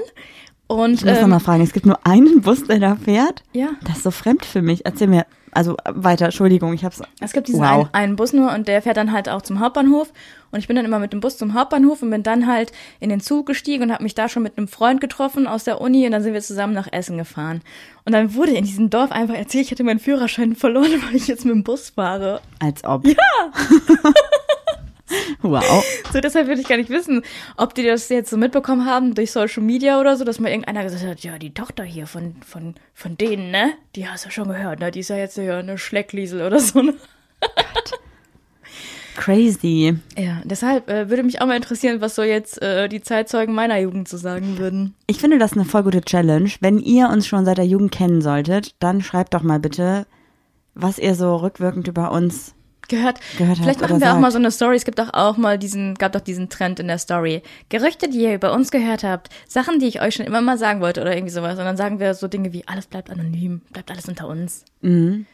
Und Ich muss noch ähm, mal fragen, es gibt nur einen Bus, der da fährt? ja, Das ist so fremd für mich. Erzähl mir, also weiter, Entschuldigung, ich hab's. es gibt diesen Wow. einen, einen Bus nur und der fährt dann halt auch zum Hauptbahnhof. Und ich bin dann immer mit dem Bus zum Hauptbahnhof und bin dann halt in den Zug gestiegen und habe mich da schon mit einem Freund getroffen aus der Uni und dann sind wir zusammen nach Essen gefahren. Und dann wurde in diesem Dorf einfach erzählt, ich hätte meinen Führerschein verloren, weil ich jetzt mit dem Bus fahre. Als ob. Ja. wow. So, deshalb würde ich gar nicht wissen, ob die das jetzt so mitbekommen haben durch Social Media oder so, dass mal irgendeiner gesagt hat, ja, die Tochter hier von, von, von denen, ne? Die hast du schon gehört, ne? Die ist ja jetzt ja eine Schleckliesel oder so. Ne? Crazy. Ja, deshalb äh, würde mich auch mal interessieren, was so jetzt äh, die Zeitzeugen meiner Jugend zu sagen würden. Ich finde das eine voll gute Challenge. Wenn ihr uns schon seit der Jugend kennen solltet, dann schreibt doch mal bitte, was ihr so rückwirkend über uns. Gehört. Gehört Vielleicht machen wir auch sagt. mal so eine Story. Es gibt doch auch mal diesen, gab doch diesen Trend in der Story. Gerüchte, die ihr über uns gehört habt, Sachen, die ich euch schon immer mal sagen wollte oder irgendwie sowas. Und dann sagen wir so Dinge wie, alles bleibt anonym, bleibt alles unter uns. Mhm.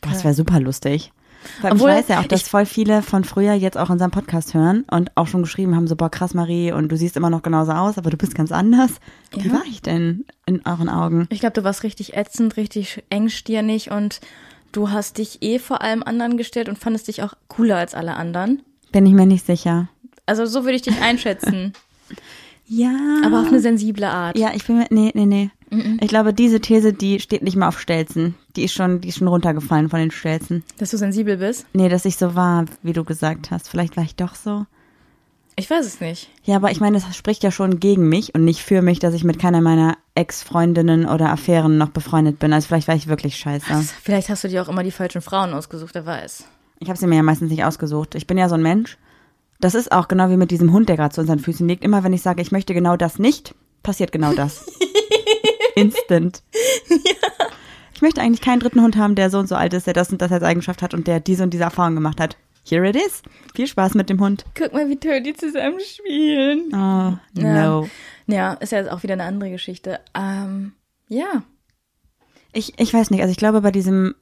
Das wäre super lustig. Weil Obwohl, ich weiß ja auch, dass voll viele von früher jetzt auch unseren Podcast hören und auch schon geschrieben haben, so, boah, krass, Marie, und du siehst immer noch genauso aus, aber du bist ganz anders. Wie Ja. war ich denn in euren Augen? Ich glaube, du warst richtig ätzend, richtig engstirnig und du hast dich eh vor allem anderen gestellt und fandest dich auch cooler als alle anderen. Bin ich mir nicht sicher. Also so würde ich dich einschätzen, Ja. aber auf eine sensible Art. Ja, ich bin mir, nee, nee, nee. Ich glaube, diese These, die steht nicht mal auf Stelzen. Die ist schon, die ist schon runtergefallen von den Stelzen. Dass du sensibel bist? Nee, dass ich so war, wie du gesagt hast. Vielleicht war ich doch so. Ich weiß es nicht. Ja, aber ich meine, das spricht ja schon gegen mich und nicht für mich, dass ich mit keiner meiner Ex-Freundinnen oder Affären noch befreundet bin. Also vielleicht war ich wirklich scheiße. Vielleicht hast du dir auch immer die falschen Frauen ausgesucht, wer weiß. Ich habe sie mir ja meistens nicht ausgesucht. Ich bin ja so ein Mensch. Das ist auch genau wie mit diesem Hund, der gerade zu unseren Füßen liegt. Immer wenn ich sage, ich möchte genau das nicht, passiert genau das. Instant. Ich möchte eigentlich keinen dritten Hund haben, der so und so alt ist, der das und das als Eigenschaft hat und der diese und diese Erfahrung gemacht hat. Here it is. Viel Spaß mit dem Hund. Guck mal, wie toll die zusammen spielen. Oh, Ja. no. Ja, ist ja jetzt auch wieder eine andere Geschichte. Ähm, ja. Ich, ich weiß nicht, also ich glaube bei diesem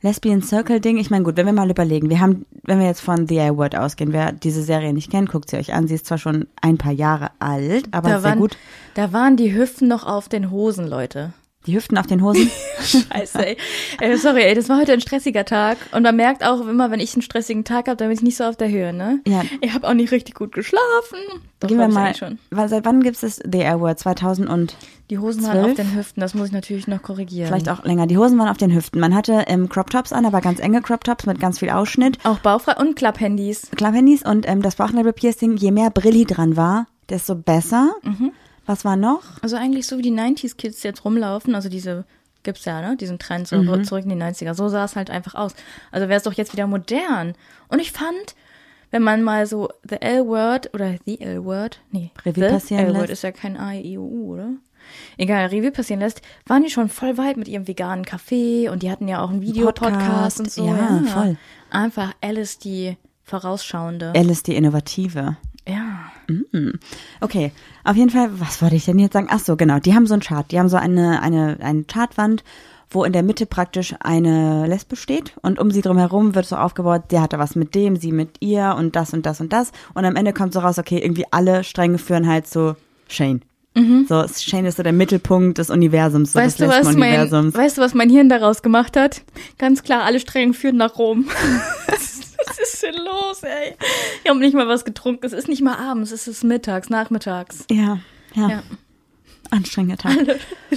Lesbian Circle Ding, ich meine gut, wenn wir mal überlegen, wir haben, wenn wir jetzt von The A Word ausgehen, wer diese Serie nicht kennt, guckt sie euch an. Sie ist zwar schon ein paar Jahre alt, aber Da sehr waren, gut. da waren die Hüften noch auf den Hosen, Leute. Die Hüften auf den Hosen. Scheiße, ey. ey. Sorry, ey, das war heute ein stressiger Tag. Und man merkt auch immer, wenn ich einen stressigen Tag habe, dann bin ich nicht so auf der Höhe, ne? Ja. Ich habe auch nicht richtig gut geschlafen. Doch, Gehen wir mal. Schon. Seit wann gibt es The A Word? 2000 und Die Hosen waren Zwölf? auf den Hüften, das muss ich natürlich noch korrigieren. vielleicht auch länger. Die Hosen waren auf den Hüften. Man hatte ähm, Crop Tops an, aber ganz enge Crop Tops mit ganz viel Ausschnitt. Auch bauchfrei und Klapphandys. Klapphandys und ähm, das Bauchnabelpiercing, je mehr Brilli dran war, desto besser. Mhm. Was war noch? Also eigentlich so wie die 90s-Kids jetzt rumlaufen, also diese gibt's ja, ne? Diesen Trend so Mhm. zurück in die 90er. So sah es halt einfach aus. Also wäre es doch jetzt wieder modern. Und ich fand, wenn man mal so The L-Word oder The L-Word, nee, Revue The passieren L-Word lässt. ist ja kein A, I, O, U, oder? Egal, Revue passieren lässt, waren die schon voll weit mit ihrem veganen Kaffee und die hatten ja auch einen Videopodcast Podcast, und so. ja, voll. Einfach Alice die Vorausschauende. Alice die Innovative. ja. Okay, auf jeden Fall, was wollte ich denn jetzt sagen? Ach so, genau, die haben so einen Chart. Die haben so eine, eine, eine Chartwand, wo in der Mitte praktisch eine Lesbe steht und um sie drumherum wird so aufgebaut, der hatte was mit dem, sie mit ihr und das und das und das. Und am Ende kommt so raus, okay, irgendwie alle Stränge führen halt zu Shane. So, Shane ist so der Mittelpunkt des Universums, so Mhm. Weißt des du, was mein, Lesben-Universums. weißt du, was mein Hirn daraus gemacht hat? Ganz klar, alle Stränge führen nach Rom. los, ey? Ich habe nicht mal was getrunken. Es ist nicht mal abends, es ist mittags, nachmittags. Ja, ja. Ja. Anstrengender Tag.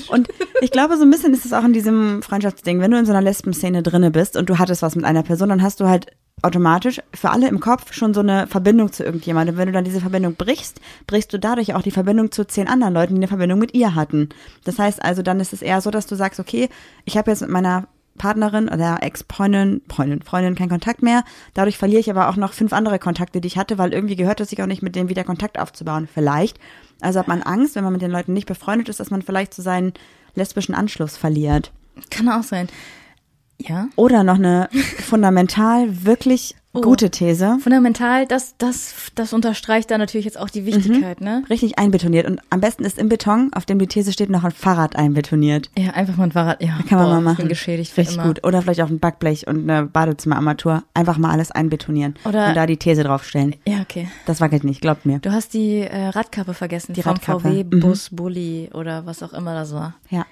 Und ich glaube, so ein bisschen ist es auch in diesem Freundschaftsding, wenn du in so einer Lesben-Szene drinne bist und du hattest was mit einer Person, dann hast du halt automatisch für alle im Kopf schon so eine Verbindung zu irgendjemandem. Wenn du dann diese Verbindung brichst, brichst du dadurch auch die Verbindung zu zehn anderen Leuten, die eine Verbindung mit ihr hatten. Das heißt also, dann ist es eher so, dass du sagst, okay, ich habe jetzt mit meiner Partnerin oder Ex-Freundin, Freundin, Freundin keinen Kontakt mehr. Dadurch verliere ich aber auch noch fünf andere Kontakte, die ich hatte, weil irgendwie gehört es sich auch nicht, mit denen wieder Kontakt aufzubauen. Vielleicht. Also hat man Angst, wenn man mit den Leuten nicht befreundet ist, dass man vielleicht so seinen lesbischen Anschluss verliert. Kann auch sein. Ja. Oder noch eine fundamental wirklich Oh. gute These. Fundamental, das, das, das unterstreicht da natürlich jetzt auch die Wichtigkeit, ne? Richtig einbetoniert. Und am besten ist im Beton, auf dem die These steht, noch ein Fahrrad einbetoniert. Ja, einfach mal ein Fahrrad. Ja, Kann man boah, mal ich machen. Bin geschädigt Richtig immer. gut. Oder vielleicht auch ein Backblech und eine Badezimmerarmatur. Einfach mal alles einbetonieren. Oder- und da die These draufstellen. Ja, okay. Das wackelt nicht, glaubt mir. Du hast die äh, Radkappe vergessen. Die vom Radkappe. VW Mhm. Bus Bulli oder was auch immer das war. Ja.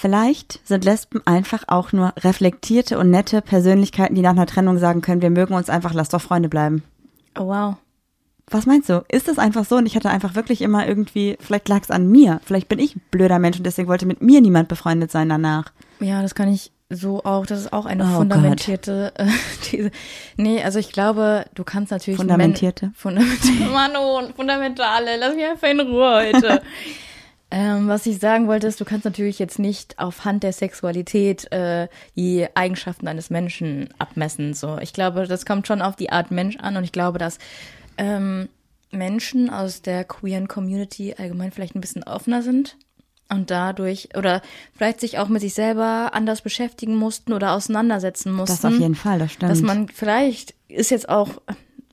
Vielleicht sind Lesben einfach auch nur reflektierte und nette Persönlichkeiten, die nach einer Trennung sagen können, wir mögen uns einfach, lass doch Freunde bleiben. Oh wow. Was meinst du? Ist das einfach so? Und ich hatte einfach wirklich immer irgendwie, vielleicht lag es an mir. Vielleicht bin ich ein blöder Mensch und deswegen wollte mit mir niemand befreundet sein danach. Ja, das kann ich so auch. Das ist auch eine Oh fundamentierte äh, These. Nee, also ich glaube, du kannst natürlich Fundamentierte? Men- Fundamentierte. Mann, oh, fundamentale. Lass mich einfach in Ruhe heute. ähm, was ich sagen wollte, ist, du kannst natürlich jetzt nicht auf Hand der Sexualität äh, die Eigenschaften eines Menschen abmessen. So, ich glaube, das kommt schon auf die Art Mensch an und ich glaube, dass ähm, Menschen aus der queeren Community allgemein vielleicht ein bisschen offener sind und dadurch oder vielleicht sich auch mit sich selber anders beschäftigen mussten oder auseinandersetzen mussten. Das auf jeden Fall, das stimmt. Dass man vielleicht ist jetzt auch,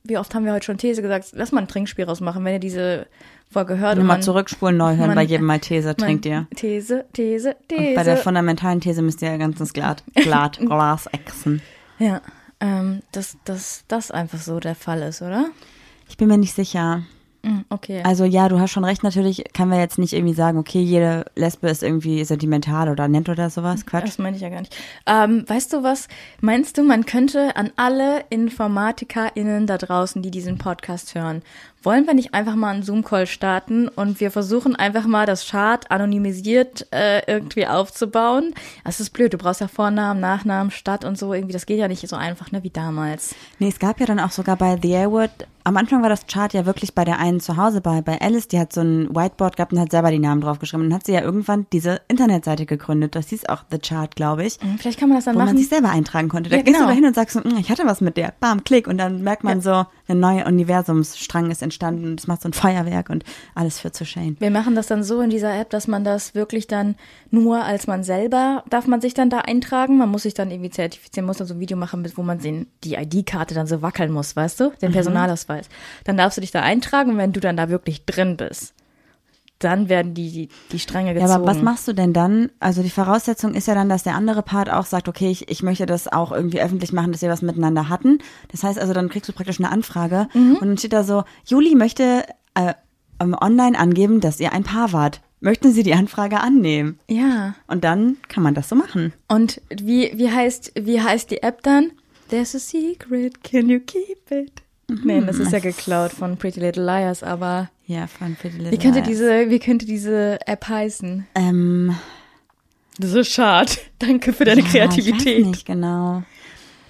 wie oft haben wir heute schon These gesagt, lass mal ein Trinkspiel rausmachen, wenn ihr diese vorgehört. und Nochmal zurückspulen, neu hören man- bei jedem Mal These, trinkt ihr. These, These, Und bei der These. fundamentalen These müsst ihr ja ganzes Glas, Glas, Glas exen. Ja, ähm, dass dass das einfach so der Fall ist, oder? Ich bin mir nicht sicher. Mm, Okay. Also ja, du hast schon recht, natürlich kann man jetzt nicht irgendwie sagen, okay, jede Lesbe ist irgendwie sentimental oder nett oder sowas. Quatsch. Das meine ich ja gar nicht. Ähm, weißt du was? Meinst du, man könnte an alle InformatikerInnen da draußen, die diesen Podcast hören, wollen wir nicht einfach mal einen Zoom-Call starten und wir versuchen einfach mal das Chart anonymisiert äh, irgendwie aufzubauen? Das ist blöd, du brauchst ja Vornamen, Nachnamen, Stadt und so irgendwie. Das geht ja nicht so einfach, ne, wie damals. Nee, es gab ja dann auch sogar bei The Airwood, am Anfang war das Chart ja wirklich bei der einen zu Hause, bei, bei Alice, die hat so ein Whiteboard gehabt und hat selber die Namen draufgeschrieben. Und dann hat sie ja irgendwann diese Internetseite gegründet. Das hieß auch The Chart, glaube ich. Hm, Vielleicht kann man das dann Wo man machen. sich selber eintragen konnte. Da Ja, gehst du genau. da hin und sagst so, "Mm, ich hatte was mit der. Bam, klick. Und dann merkt man so, ein neuer Universumsstrang ist entstanden und es macht so ein Feuerwerk und alles führt zu Shane. Wir machen das dann so in dieser App, dass man das wirklich dann nur als man selber, darf man sich dann da eintragen. Man muss sich dann irgendwie zertifizieren, muss dann so ein Video machen, wo man den, die ID-Karte dann so wackeln muss, weißt du? Mhm. Den Personalausweis. Dann darfst du dich da eintragen wenn du dann da wirklich drin bist, dann werden die, die, die Stränge Ja, gezogen. aber was machst du denn dann? Also die Voraussetzung ist ja dann, dass der andere Part auch sagt, okay, ich, ich möchte das auch irgendwie öffentlich machen, dass wir was miteinander hatten. Das heißt also, dann kriegst du praktisch eine Anfrage und dann steht da so, Juli möchte äh, ähm, online angeben, dass ihr ein Paar wart. Möchten Sie die Anfrage annehmen? Ja. Und dann kann man das so machen. Und wie, wie heißt, wie heißt die App dann? There's a secret, can you keep it? Mhm. Nee, das ist ja geklaut von Pretty Little Liars, aber Ja, von Pretty Little wie könnte diese, wie könnte diese App heißen? Ähm, Das ist schade. Danke für deine ja, Kreativität. Ich weiß nicht genau.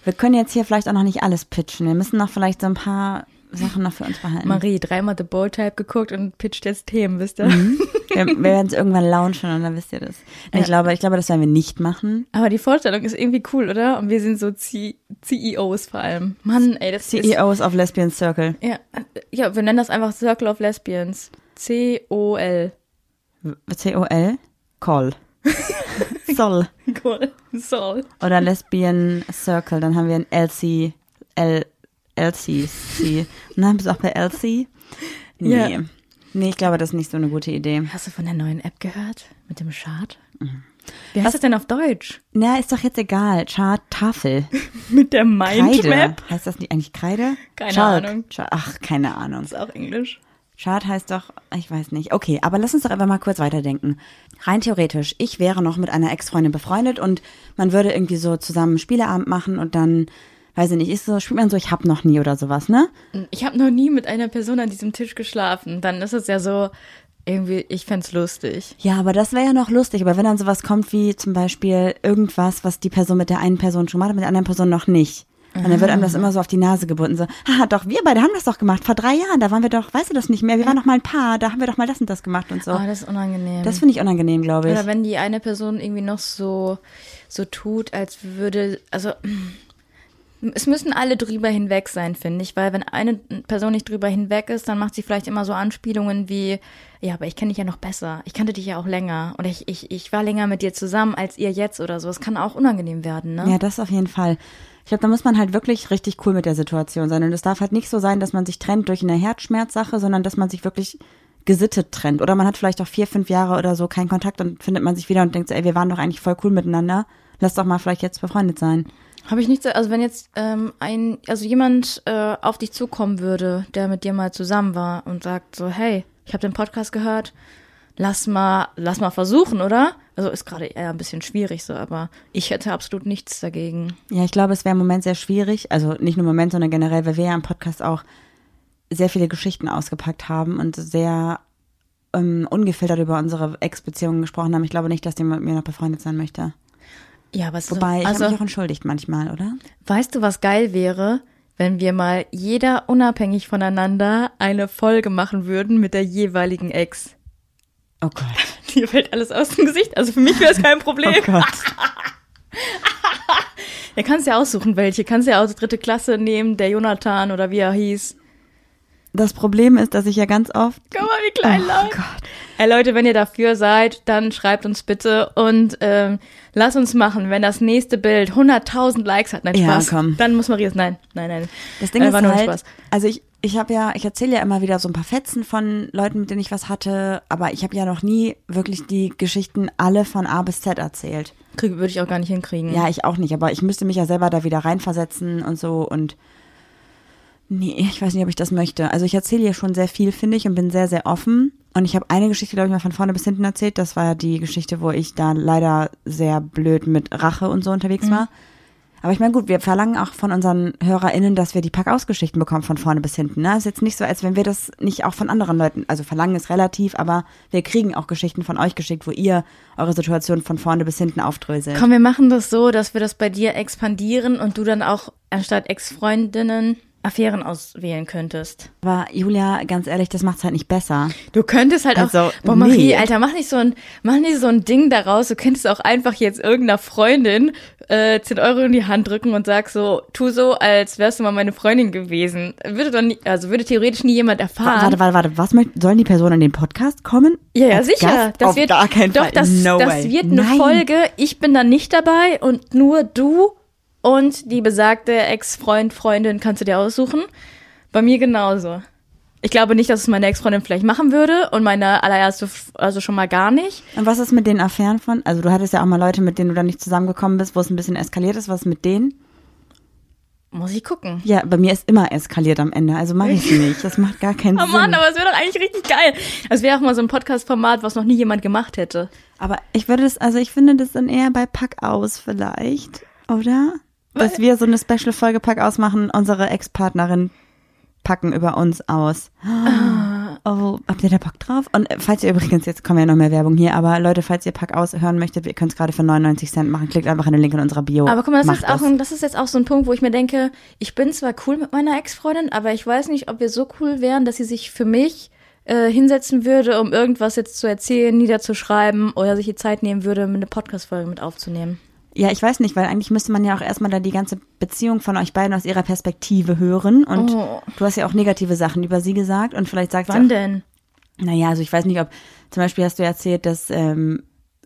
Wir können jetzt hier vielleicht auch noch nicht alles pitchen. Wir müssen noch vielleicht so ein paar Sachen noch für uns behalten. Marie, dreimal The Bold Type geguckt und pitcht jetzt Themen, wisst ihr? Mhm. Wir, wir werden es irgendwann launchen und dann wisst ihr das. Nee, Ich glaube, ich glaube, das werden wir nicht machen. Aber die Vorstellung ist irgendwie cool, oder? Und wir sind so C CEOs vor allem. Mann, ey, das ist... CEOs of Lesbian Circle. Ja, ja, wir nennen das einfach Circle of Lesbians. C-O-L. C-O-L? Call. Sol. Cool. Soll. Oder Lesbian Circle. Dann haben wir ein LC. L, Und dann bist du auch bei LC? Nee. Ja. Nee, ich glaube, das ist nicht so eine gute Idee. Hast du von der neuen App gehört? Mit dem Chart? Wie heißt das denn auf Deutsch? Na, ist doch jetzt egal. Chart, Tafel. Mit der Kreide. Mindmap? Heißt das nicht eigentlich Kreide? Keine Chalk. Ahnung. Char- Ach, keine Ahnung. ist auch Englisch. Chart heißt doch, ich weiß nicht. Okay, aber lass uns doch einfach mal kurz weiterdenken. Rein theoretisch, ich wäre noch mit einer Ex-Freundin befreundet und man würde irgendwie so zusammen Spieleabend machen und dann, weiß ich nicht, ist so, spielt man so, ich hab noch nie oder sowas, ne? Ich habe noch nie mit einer Person an diesem Tisch geschlafen. Dann ist es ja so, irgendwie, ich fänd's lustig. Ja, aber das wäre ja noch lustig. Aber wenn dann sowas kommt wie zum Beispiel irgendwas, was die Person mit der einen Person schon macht, mit der anderen Person noch nicht. Und dann wird einem das immer so auf die Nase gebunden. So, haha, doch, wir beide haben das doch gemacht. Vor drei Jahren, da waren wir doch, weißt du das nicht mehr? Wir waren doch mal ein Paar, da haben wir doch mal das und das gemacht und so. Oh, das ist unangenehm. Das finde ich unangenehm, glaube ich. Oder wenn die eine Person irgendwie noch so, so tut, als würde, also es müssen alle drüber hinweg sein, finde ich, weil wenn eine Person nicht drüber hinweg ist, dann macht sie vielleicht immer so Anspielungen wie, ja, aber ich kenne dich ja noch besser, ich kannte dich ja auch länger oder ich, ich, ich war länger mit dir zusammen als ihr jetzt oder so. Es kann auch unangenehm werden, ne? Ja, das auf jeden Fall. Ich glaube, da muss man halt wirklich richtig cool mit der Situation sein. Und es darf halt nicht so sein, dass man sich trennt durch eine Herzschmerzsache, sondern dass man sich wirklich gesittet trennt. Oder man hat vielleicht auch vier, fünf Jahre oder so keinen Kontakt und findet man sich wieder und denkt so, ey, wir waren doch eigentlich voll cool miteinander. Lass doch mal vielleicht jetzt befreundet sein. Habe ich nicht so, also wenn jetzt ähm, ein, also jemand äh, auf dich zukommen würde, der mit dir mal zusammen war und sagt so, hey, ich habe den Podcast gehört, lass mal, lass mal versuchen, oder? Also ist gerade eher ein bisschen schwierig so, aber ich hätte absolut nichts dagegen. Ja, ich glaube, es wäre im Moment sehr schwierig. Also nicht nur im Moment, sondern generell, weil wir ja im Podcast auch sehr viele Geschichten ausgepackt haben und sehr ähm, ungefiltert über unsere Ex-Beziehungen gesprochen haben. Ich glaube nicht, dass die mit mir noch befreundet sein möchte. Ja, aber es Wobei, ist ich also, habe mich auch entschuldigt manchmal, oder? weißt du, was geil wäre, wenn wir mal jeder unabhängig voneinander eine Folge machen würden mit der jeweiligen Ex? Oh Gott. Dir fällt alles aus dem Gesicht. Also für mich wäre es kein Problem. Oh Gott. Ja, kannst ja aussuchen, welche. Kannst ja auch dritte Klasse nehmen, der Jonathan oder wie er hieß. das Problem ist, dass ich ja ganz oft. Guck mal, wie klein Oh laut. Gott. Ey Leute, wenn ihr dafür seid, dann schreibt uns bitte und ähm, lasst uns machen, wenn das nächste Bild 100.000 Likes hat. Nein, Ja, Spaß. komm. Dann muss Marias, nein, nein, nein. Das Ding Äh, ist war nur ein halt, Spaß. also ich, ich habe ja, ich erzähle ja immer wieder so ein paar Fetzen von Leuten, mit denen ich was hatte, aber ich habe ja noch nie wirklich die Geschichten alle von A bis Z erzählt. Krieg, würde ich auch gar nicht hinkriegen. Ja, ich auch nicht, aber ich müsste mich ja selber da wieder reinversetzen und so und nee, ich weiß nicht, ob ich das möchte. Also ich erzähle hier schon sehr viel, finde ich, und bin sehr, sehr offen. Und ich habe eine Geschichte, glaube ich, mal von vorne bis hinten erzählt. Das war ja die Geschichte, wo ich da leider sehr blöd mit Rache und so unterwegs war. Aber ich meine, gut, wir verlangen auch von unseren HörerInnen, dass wir die Pack-Aus-Geschichten bekommen von vorne bis hinten. Ne? Ist jetzt nicht so, als wenn wir das nicht auch von anderen Leuten, also verlangen ist relativ, aber wir kriegen auch Geschichten von euch geschickt, wo ihr eure Situation von vorne bis hinten aufdröselt. Komm, wir machen das so, dass wir das bei dir expandieren und du dann auch anstatt Ex-Freundinnen Affären auswählen könntest. Aber Julia, ganz ehrlich, das macht's halt nicht besser. Du könntest halt Also, auch, boah Marie, nee. Alter, mach nicht so ein, mach nicht so ein Ding daraus. Du könntest auch einfach jetzt irgendeiner Freundin äh, 10 Euro in die Hand drücken und sag so, tu so, als wärst du mal meine Freundin gewesen. Würde doch nie, also würde theoretisch nie jemand erfahren. Warte, warte, warte, was möchten, sollen die Personen in den Podcast kommen? Ja, ja, Als sicher. Gast? Das Auf wird, gar keinen doch, Fall. das, no das way. wird eine Nein. Folge. Ich bin dann nicht dabei und nur du und die besagte Ex-Freund, Freundin kannst du dir aussuchen. Bei mir genauso. Ich glaube nicht, dass es meine Ex-Freundin vielleicht machen würde und meine allererste, also schon mal gar nicht. Und was ist mit den Affären von? Also du hattest ja auch mal Leute, mit denen du dann nicht zusammengekommen bist, wo es ein bisschen eskaliert ist. Was ist mit denen? Muss ich gucken. Ja, bei mir ist immer eskaliert am Ende. Also mache ich nicht. Das macht gar keinen Oh Sinn. Mann, aber es wäre doch eigentlich richtig geil. Es wäre auch mal so ein Podcast-Format, was noch nie jemand gemacht hätte. Aber ich würde es, also ich finde das dann eher bei Pack aus vielleicht, oder? Dass wir so eine Special-Folge Pack aus machen, unsere Ex-Partnerin packen über uns aus. Oh, habt ihr da Bock drauf? Und äh, falls ihr übrigens, jetzt kommen ja noch mehr Werbung hier, aber Leute, falls ihr Pack aus hören möchtet, wir können es gerade für 99 Cent machen. Klickt einfach in den Link in unserer Bio. Aber guck mal, das Macht ist, auch ein, das ist jetzt auch so ein Punkt, wo ich mir denke, ich bin zwar cool mit meiner Ex-Freundin, aber ich weiß nicht, ob wir so cool wären, dass sie sich für mich äh, hinsetzen würde, um irgendwas jetzt zu erzählen, niederzuschreiben oder sich die Zeit nehmen würde, eine Podcast-Folge mit aufzunehmen. Ja, ich weiß nicht, weil eigentlich müsste man ja auch erstmal da die ganze Beziehung von euch beiden aus ihrer Perspektive hören. Und Oh. du hast ja auch negative Sachen über sie gesagt und vielleicht sagt sie Wann denn? naja, also ich weiß nicht, ob, zum Beispiel hast du erzählt, dass ähm,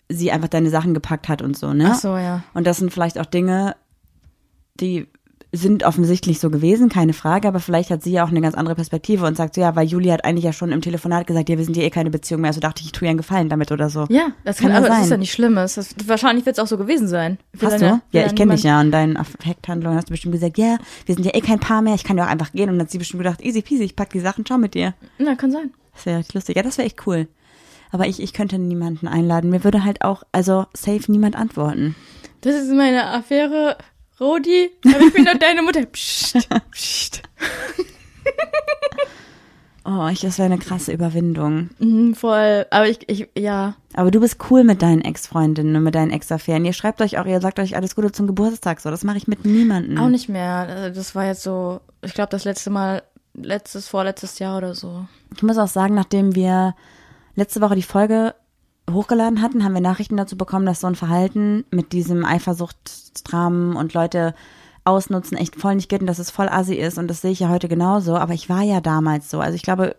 sie einfach deine Sachen gepackt hat und so, ne? Ach so, ja. Und das sind vielleicht auch Dinge, die sind offensichtlich so gewesen, keine Frage, aber vielleicht hat sie ja auch eine ganz andere Perspektive und sagt so, ja, weil Julia hat eigentlich ja schon im Telefonat gesagt, ja, wir sind ja eh keine Beziehung mehr, also dachte ich, ich tue ihr einen Gefallen damit oder so. Ja, das Kann kann, ja aber das sein. ist ja nicht Schlimmes. Das, wahrscheinlich wird es auch so gewesen sein. Hast du? Ja, ich kenne dich ja. Und deinen Affekthandlungen hast du bestimmt gesagt, ja, wir sind ja eh kein Paar mehr, ich kann ja auch einfach gehen. Und dann hat sie bestimmt gedacht, easy peasy, ich pack die Sachen, schau mit dir. Na, kann sein. Das wäre richtig lustig. Ja, das wäre echt cool. Aber ich, ich könnte niemanden einladen. Mir würde halt auch, also safe niemand antworten. Das ist meine Affäre, Rodi. Aber ich bin doch deine Mutter. Psst, psst. Oh, ich, das wäre eine krasse Überwindung. Mhm, voll. Aber ich, ich, ja. Aber du bist cool mit deinen Ex-Freundinnen und mit deinen Ex-Affären. Ihr schreibt euch auch, ihr sagt euch alles Gute zum Geburtstag. So, das mache ich mit niemandem. Auch nicht mehr. Also Das war jetzt so, ich glaube, das letzte Mal, letztes, vorletztes Jahr oder so. Ich muss auch sagen, nachdem wir letzte Woche die Folge hochgeladen hatten, haben wir Nachrichten dazu bekommen, dass so ein Verhalten mit diesem Eifersuchtsdramen und Leute ausnutzen echt voll nicht geht und dass es voll assi ist und das sehe ich ja heute genauso, aber ich war ja damals so. Also ich glaube,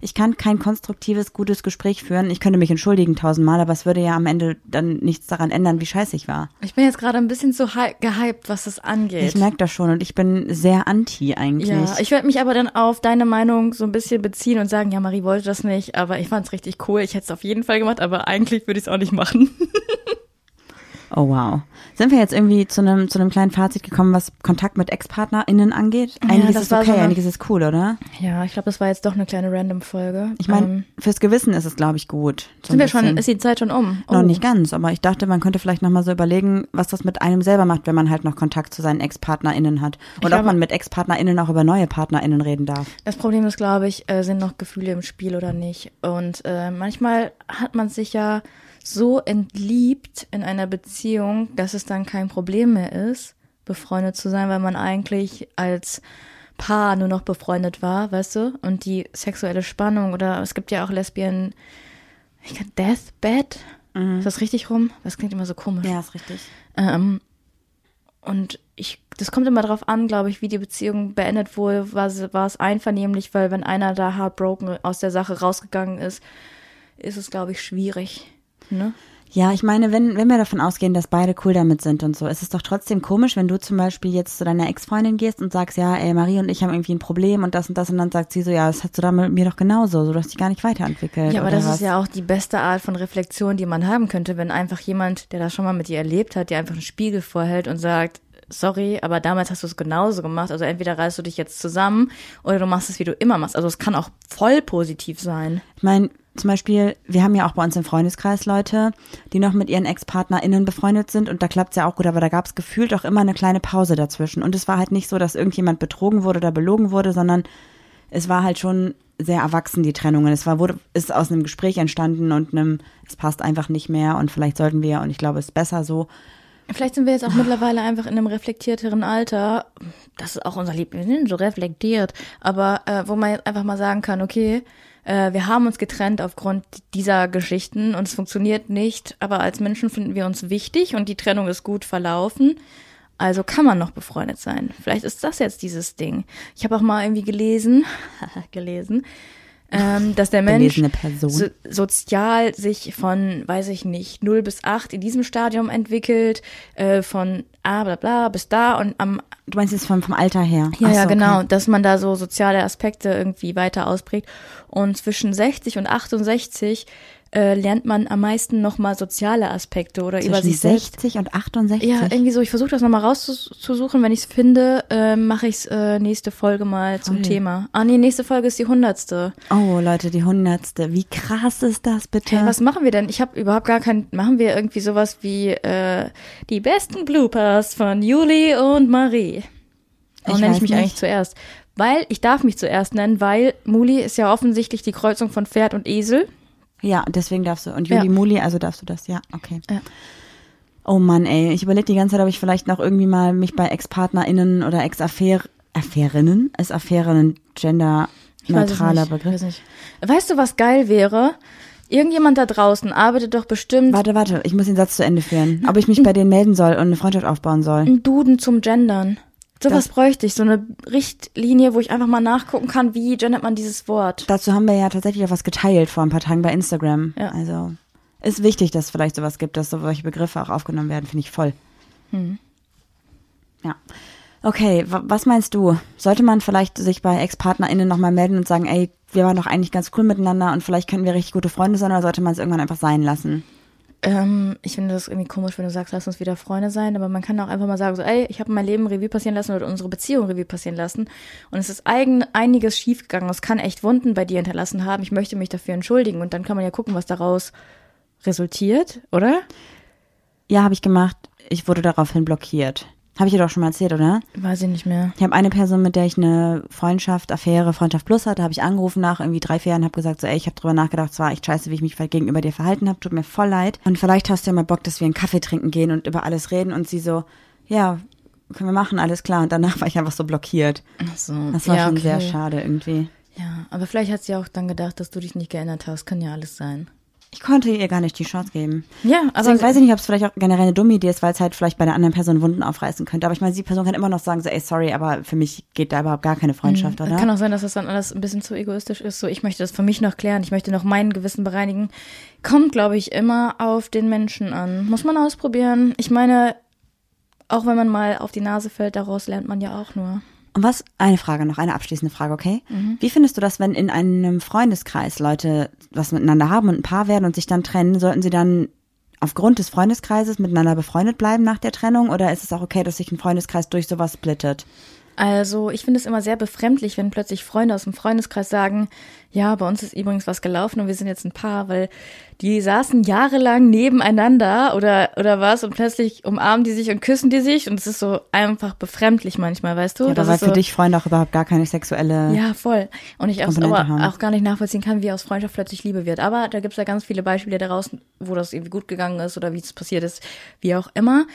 ich kann kein konstruktives, gutes Gespräch führen. Ich könnte mich entschuldigen tausendmal, aber es würde ja am Ende dann nichts daran ändern, wie scheiße ich war. Ich bin jetzt gerade ein bisschen so hy gehypt, was das angeht. Ich merke das schon und ich bin sehr anti eigentlich. ja, ich werde mich aber dann auf deine Meinung so ein bisschen beziehen und sagen, ja, Marie wollte das nicht, aber ich fand es richtig cool. Ich hätte es auf jeden Fall gemacht, aber eigentlich würde ich es auch nicht machen. Oh wow. Sind wir jetzt irgendwie zu einem zu einem kleinen Fazit gekommen, was Kontakt mit Ex-PartnerInnen angeht? Eigentlich das ist okay, so eine- eigentlich ist cool, oder? Ja, ich glaube, das war jetzt doch eine kleine Random-Folge. Ich meine, Ähm, fürs Gewissen ist es, glaube ich, gut. So sind wir schon, ist die Zeit schon um? Noch nicht ganz, aber ich dachte, man könnte vielleicht nochmal so überlegen, was das mit einem selber macht, wenn man halt noch Kontakt zu seinen Ex-PartnerInnen hat. Und ob glaube- man mit Ex-PartnerInnen auch über neue PartnerInnen reden darf. Das Problem ist, glaube ich, äh, sind noch Gefühle im Spiel oder nicht. Und äh, manchmal hat man sich ja so entliebt in einer Beziehung, dass es dann kein Problem mehr ist, befreundet zu sein, weil man eigentlich als Paar nur noch befreundet war, weißt du? Und die sexuelle Spannung oder es gibt ja auch Lesbien, ich kann Deathbed, ist das richtig rum? Das klingt immer so komisch. Ja, ist richtig. Ähm, und ich, das kommt immer darauf an, glaube ich, wie die Beziehung beendet wurde. War, war es einvernehmlich, weil wenn einer da heartbroken aus der Sache rausgegangen ist, ist es, glaube ich, schwierig. Ne? Ja, ich meine, wenn, wenn wir davon ausgehen, dass beide cool damit sind und so, ist es doch trotzdem komisch, wenn du zum Beispiel jetzt zu deiner Ex-Freundin gehst und sagst, ja, ey, Marie und ich haben irgendwie ein Problem und das und das und dann sagt sie so, ja, das hast du da mit mir doch genauso, so, du hast dich gar nicht weiterentwickelt. Ja, aber das was? ist ja auch die beste Art von Reflexion, die man haben könnte, wenn einfach jemand, der das schon mal mit dir erlebt hat, dir einfach einen Spiegel vorhält und sagt, sorry, aber damals hast du es genauso gemacht. Also entweder reißt du dich jetzt zusammen oder du machst es, wie du immer machst. Also es kann auch voll positiv sein. Ich meine, zum Beispiel, wir haben ja auch bei uns im Freundeskreis Leute, die noch mit ihren Ex-PartnerInnen befreundet sind und da klappt's ja auch gut, aber da gab's gefühlt auch immer eine kleine Pause dazwischen. Und es war halt nicht so, dass irgendjemand betrogen wurde oder belogen wurde, sondern es war halt schon sehr erwachsen, die Trennungen. Es war, wurde, ist aus einem Gespräch entstanden und einem, es passt einfach nicht mehr und vielleicht sollten wir, und ich glaube, es ist besser so. Vielleicht sind wir jetzt auch mittlerweile einfach in einem reflektierteren Alter. Das ist auch unser Liebling, wir sind so reflektiert. Aber äh, wo man jetzt einfach mal sagen kann, okay, äh, wir haben uns getrennt aufgrund dieser Geschichten und es funktioniert nicht. Aber als Menschen finden wir uns wichtig und die Trennung ist gut verlaufen. Also kann man noch befreundet sein. Vielleicht ist das jetzt dieses Ding. Ich habe auch mal irgendwie gelesen, gelesen, ähm, dass der Mensch so, sozial sich von, weiß ich nicht, 0 bis 8 in diesem Stadium entwickelt, äh, von A bla bla bis da und am Du meinst jetzt vom, vom Alter her? ja, ja, so, genau, okay. dass man da so soziale Aspekte irgendwie weiter ausprägt. Und zwischen 60 und 68 äh, lernt man am meisten nochmal soziale Aspekte oder über Zwischen sich selbst. 60 und 68? Ja, irgendwie so. Ich versuche das nochmal rauszusuchen. Wenn ich es finde, äh, mache ich es äh, nächste Folge mal zum Voll. Thema. Ah, nee, nächste Folge ist die hundertste. Oh, Leute, die hundertste. Wie krass ist das bitte? Hey, was machen wir denn? Ich habe überhaupt gar kein. Machen wir irgendwie sowas wie äh, die besten Bloopers von Juli und Marie? Warum Ich nenne ich mich nicht. eigentlich zuerst? Weil ich darf mich zuerst nennen, weil Muli ist ja offensichtlich die Kreuzung von Pferd und Esel. Ja, deswegen darfst du. Und Juli Ja. Muli, also darfst du das, ja, okay. Ja. Oh Mann, ey, ich überlege die ganze Zeit, ob ich vielleicht noch irgendwie mal mich bei Ex-PartnerInnen oder Ex-Affäre, Affärinnen, ist Affärinnen genderneutraler Begriff? weiß nicht. Weißt du, was geil wäre? Irgendjemand da draußen arbeitet doch bestimmt Warte, warte, ich muss den Satz zu Ende führen. Ob ich mich bei denen melden soll und eine Freundschaft aufbauen soll. einen Duden zum Gendern. Sowas bräuchte ich, so eine Richtlinie, wo ich einfach mal nachgucken kann, wie gendert man dieses Wort. Dazu haben wir ja tatsächlich auch was geteilt vor ein paar Tagen bei Instagram. Ja. Also ist wichtig, dass es vielleicht sowas gibt, dass solche Begriffe auch aufgenommen werden, finde ich voll. Hm. Ja. Okay, wa- was meinst du? Sollte man vielleicht sich bei Ex-PartnerInnen nochmal melden und sagen, ey, wir waren doch eigentlich ganz cool miteinander und vielleicht könnten wir richtig gute Freunde sein oder sollte man es irgendwann einfach sein lassen? Ähm, ich finde das irgendwie komisch, wenn du sagst, lass uns wieder Freunde sein, aber man kann auch einfach mal sagen, so, ey, ich habe mein Leben Revue passieren lassen oder unsere Beziehung Revue passieren lassen und es ist eigen, einiges schiefgegangen. Es kann echt Wunden bei dir hinterlassen haben. Ich möchte mich dafür entschuldigen und dann kann man ja gucken, was daraus resultiert, oder? Ja, habe ich gemacht. Ich wurde daraufhin blockiert. Habe ich dir doch schon mal erzählt, oder? Weiß ich nicht mehr. Ich habe eine Person, mit der ich eine Freundschaft, Affäre, Freundschaft Plus hatte, habe ich angerufen nach irgendwie drei, vier Jahren, habe gesagt, so, ey, ich habe drüber nachgedacht, es war echt scheiße, wie ich mich gegenüber dir verhalten habe, tut mir voll leid. Und vielleicht hast du ja mal Bock, dass wir einen Kaffee trinken gehen und über alles reden. Und sie so, ja, können wir machen, alles klar. Und danach war ich einfach so blockiert. Ach so. Das war ja, schon okay. sehr schade irgendwie. Ja, aber vielleicht hat sie auch dann gedacht, dass du dich nicht geändert hast. Kann ja alles sein. Ich konnte ihr gar nicht die Chance geben. Ja, aber Deswegen weiß ich nicht, ob es vielleicht auch generell eine dumme Idee ist, weil es halt vielleicht bei der anderen Person Wunden aufreißen könnte. Aber ich meine, die Person kann immer noch sagen, so, ey, sorry, aber für mich geht da überhaupt gar keine Freundschaft, oder? Es kann auch sein, dass das dann alles ein bisschen zu egoistisch ist. So, ich möchte das für mich noch klären. Ich möchte noch mein Gewissen bereinigen. Kommt, glaube ich, immer auf den Menschen an. Muss man ausprobieren. Ich meine, auch wenn man mal auf die Nase fällt, daraus lernt man ja auch nur. Und was, eine Frage noch, eine abschließende Frage, okay? Wie findest du das, wenn in einem Freundeskreis Leute was miteinander haben und ein Paar werden und sich dann trennen, sollten sie dann aufgrund des Freundeskreises miteinander befreundet bleiben nach der Trennung oder ist es auch okay, dass sich ein Freundeskreis durch sowas splittet? Also, ich finde es immer sehr befremdlich, wenn plötzlich Freunde aus dem Freundeskreis sagen, ja, bei uns ist übrigens was gelaufen und wir sind jetzt ein Paar, weil die saßen jahrelang nebeneinander oder, oder was und plötzlich umarmen die sich und küssen die sich und es ist so einfach befremdlich manchmal, weißt du? Ja, Das weil ist für so, dich Freunde auch überhaupt gar keine sexuelle. Ja, voll. Und ich auch, aber auch gar nicht nachvollziehen kann, wie aus Freundschaft plötzlich Liebe wird. Aber da gibt's ja ganz viele Beispiele daraus, wo das irgendwie gut gegangen ist oder wie es passiert ist, wie auch immer.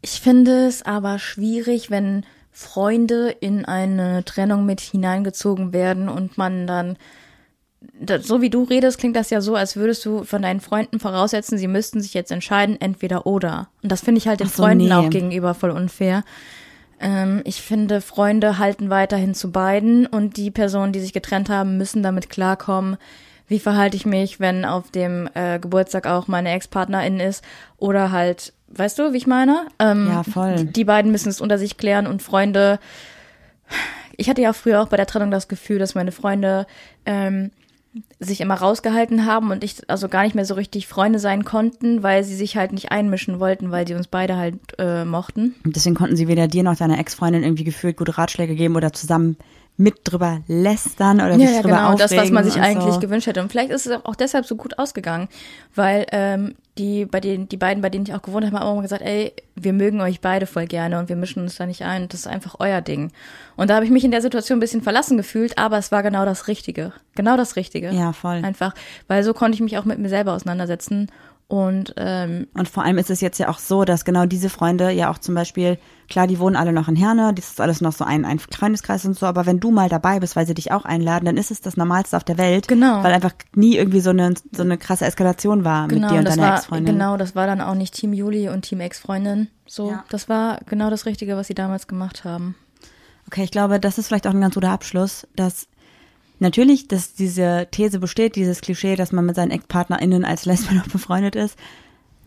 Ich finde es aber schwierig, wenn Freunde in eine Trennung mit hineingezogen werden und man dann so wie du redest, klingt das ja so, als würdest du von deinen Freunden voraussetzen, sie müssten sich jetzt entscheiden, entweder oder. Und das finde ich halt den so, Freunden nee. auch gegenüber voll unfair. Ähm, ich finde, Freunde halten weiterhin zu beiden und die Personen, die sich getrennt haben, müssen damit klarkommen, wie verhalte ich mich, wenn auf dem äh, Geburtstag auch meine Ex-Partnerin ist oder halt, weißt du, wie ich meine? Ähm, Ja, voll. Die beiden müssen es unter sich klären und Freunde. Ich hatte ja früher auch bei der Trennung das Gefühl, dass meine Freunde ähm, sich immer rausgehalten haben und ich also gar nicht mehr so richtig Freunde sein konnten, weil sie sich halt nicht einmischen wollten, weil sie uns beide halt äh, mochten. Deswegen konnten sie weder dir noch deiner Ex-Freundin irgendwie gefühlt gute Ratschläge geben oder zusammen mit drüber lästern oder sich Ja, ja, drüber genau, das, was aufregen man sich eigentlich so. gewünscht hätte. Und vielleicht ist es auch deshalb so gut ausgegangen, weil ähm, die, bei denen, die beiden, bei denen ich auch gewohnt habe, haben auch immer gesagt, ey, wir mögen euch beide voll gerne und wir mischen uns da nicht ein. Das ist einfach euer Ding. Und da habe ich mich in der Situation ein bisschen verlassen gefühlt, aber es war genau das Richtige. Genau das Richtige. Ja, voll. Einfach, weil so konnte ich mich auch mit mir selber auseinandersetzen. Und ähm, Und vor allem ist es jetzt ja auch so, dass genau diese Freunde ja auch zum Beispiel, klar, die wohnen alle noch in Herne, das ist alles noch so ein, ein Freundeskreis und so, aber wenn du mal dabei bist, weil sie dich auch einladen, dann ist es das Normalste auf der Welt. Genau. Weil einfach nie irgendwie so eine, so eine krasse Eskalation war genau, mit dir und deiner Ex-Freundin. genau, das war dann auch nicht Team Juli und Team Ex-Freundin. So, Ja. das war genau das Richtige, was sie damals gemacht haben. Okay, ich glaube, das ist vielleicht auch ein ganz guter Abschluss, dass natürlich, dass diese These besteht, dieses Klischee, dass man mit seinen Ex-PartnerInnen als Lesbe noch befreundet ist.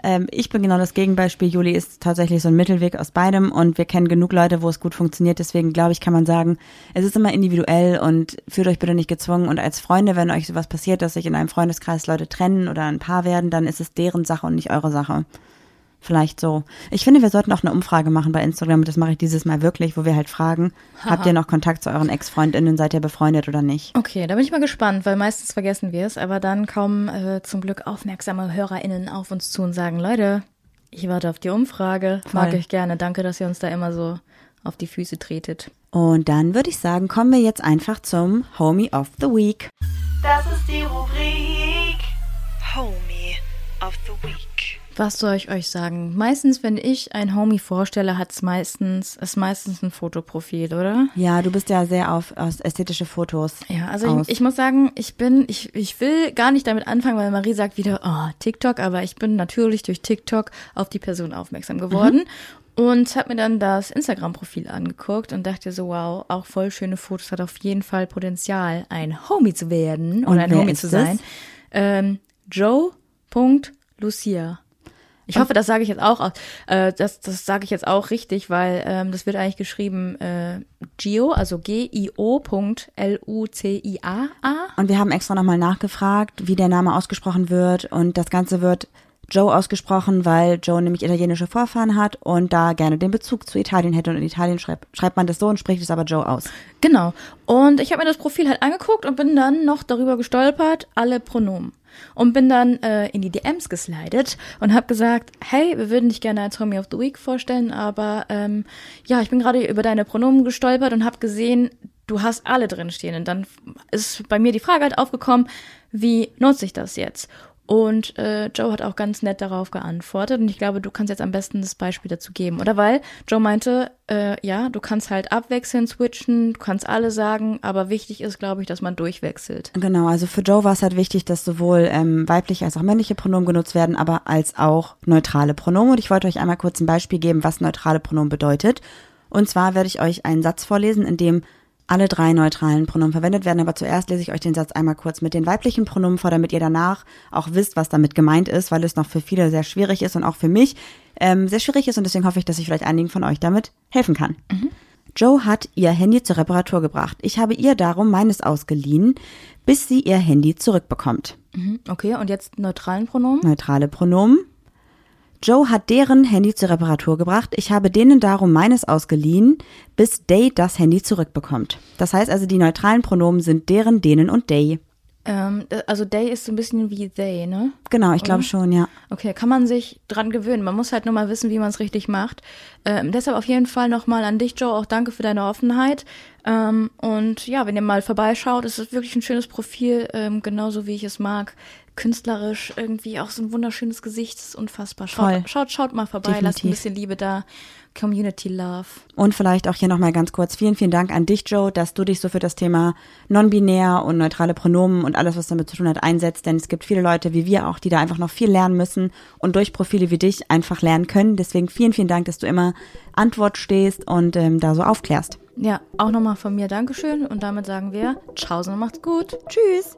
Ähm, ich bin genau das Gegenbeispiel. Juli ist tatsächlich so ein Mittelweg aus beidem und wir kennen genug Leute, wo es gut funktioniert. Deswegen glaube ich, kann man sagen, es ist immer individuell und fühlt euch bitte nicht gezwungen. Und als Freunde, wenn euch sowas passiert, dass sich in einem Freundeskreis Leute trennen oder ein Paar werden, dann ist es deren Sache und nicht eure Sache. Vielleicht so. Ich finde, wir sollten auch eine Umfrage machen bei Instagram. Das mache ich dieses Mal wirklich, wo wir halt fragen, habt ihr noch Kontakt zu euren Ex-FreundInnen? Seid ihr befreundet oder nicht? Okay, da bin ich mal gespannt, weil meistens vergessen wir es, aber dann kommen äh, zum Glück aufmerksame HörerInnen auf uns zu und sagen, Leute, ich warte auf die Umfrage. Mag Voll. ich gerne. Danke, dass ihr uns da immer so auf die Füße tretet. Und dann würde ich sagen, kommen wir jetzt einfach zum Homie of the Week. Das ist die Rubrik Was soll ich euch sagen? Meistens, wenn ich ein Homie vorstelle, hat's meistens, ist meistens ein Fotoprofil, oder? Ja, du bist ja sehr auf, auf ästhetische Fotos. Ja, also ich, ich muss sagen, ich bin, ich, ich will gar nicht damit anfangen, weil Marie sagt wieder, oh, TikTok, aber ich bin natürlich durch TikTok auf die Person aufmerksam geworden und habe mir dann das Instagram-Profil angeguckt und dachte so, wow, auch voll schöne Fotos, hat auf jeden Fall Potenzial, ein Homie zu werden Und oder ein Homie zu sein. Ähm, Joe.lucia. Ich hoffe, das sage ich jetzt auch, äh, das, das sage ich jetzt auch richtig, weil ähm, das wird eigentlich geschrieben äh, Gio, also G-I-O.L-U-C-I-A-A. Und wir haben extra nochmal nachgefragt, wie der Name ausgesprochen wird. Und das Ganze wird Joe ausgesprochen, weil Joe nämlich italienische Vorfahren hat und da gerne den Bezug zu Italien hätte. Und in Italien schreibt, schreibt man das so und spricht es aber Joe aus. Genau. Und ich habe mir das Profil halt angeguckt und bin dann noch darüber gestolpert, alle Pronomen. Und bin dann äh, in die DMs geslidet und habe gesagt, hey, wir würden dich gerne als Homie of the Week vorstellen, aber ähm, ja, ich bin gerade über deine Pronomen gestolpert und habe gesehen, du hast alle drinstehen. Und dann ist bei mir die Frage halt aufgekommen, wie nutze ich das jetzt? Und äh, Joe hat auch ganz nett darauf geantwortet. Und ich glaube, du kannst jetzt am besten das Beispiel dazu geben. Oder weil Joe meinte, äh, ja, du kannst halt abwechselnd switchen, du kannst alle sagen, aber wichtig ist, glaube ich, dass man durchwechselt. Genau, also für Joe war es halt wichtig, dass sowohl ähm, weibliche als auch männliche Pronomen genutzt werden, aber als auch neutrale Pronomen. Und ich wollte euch einmal kurz ein Beispiel geben, was neutrale Pronomen bedeutet. Und zwar werde ich euch einen Satz vorlesen, in dem alle drei neutralen Pronomen verwendet werden. Aber zuerst lese ich euch den Satz einmal kurz mit den weiblichen Pronomen vor, damit ihr danach auch wisst, was damit gemeint ist, weil es noch für viele sehr schwierig ist und auch für mich ähm, sehr schwierig ist. Und deswegen hoffe ich, dass ich vielleicht einigen von euch damit helfen kann. Joe hat ihr Handy zur Reparatur gebracht. Ich habe ihr darum meines ausgeliehen, bis sie ihr Handy zurückbekommt. Mhm, Okay, und jetzt neutralen Pronomen? Neutrale Pronomen. Joe hat deren Handy zur Reparatur gebracht. Ich habe denen darum meines ausgeliehen, bis Day das Handy zurückbekommt. Das heißt also, die neutralen Pronomen sind deren, denen und Day. Ähm, also they ist so ein bisschen wie they, ne? Genau, ich glaube schon, ja. Okay, kann man sich dran gewöhnen. Man muss halt nur mal wissen, wie man es richtig macht. Ähm, deshalb auf jeden Fall nochmal an dich, Joe, auch danke für deine Offenheit. Ähm, und ja, wenn ihr mal vorbeischaut, es ist wirklich ein schönes Profil, ähm, genauso wie ich es mag. Künstlerisch irgendwie auch so ein wunderschönes Gesicht. Das ist unfassbar. Voll. Schaut, schaut, schaut mal vorbei, lasst ein Definitiv. bisschen Liebe da. Community Love. Und vielleicht auch hier nochmal ganz kurz vielen, vielen Dank an dich, Joe, dass du dich so für das Thema non-binär und neutrale Pronomen und alles, was damit zu tun hat, einsetzt. Denn es gibt viele Leute wie wir auch, die da einfach noch viel lernen müssen und durch Profile wie dich einfach lernen können. Deswegen vielen, vielen Dank, dass du immer Antwort stehst und ähm, da so aufklärst. Ja, auch nochmal von mir Dankeschön und damit sagen wir Tschaußen und macht's gut. Tschüss.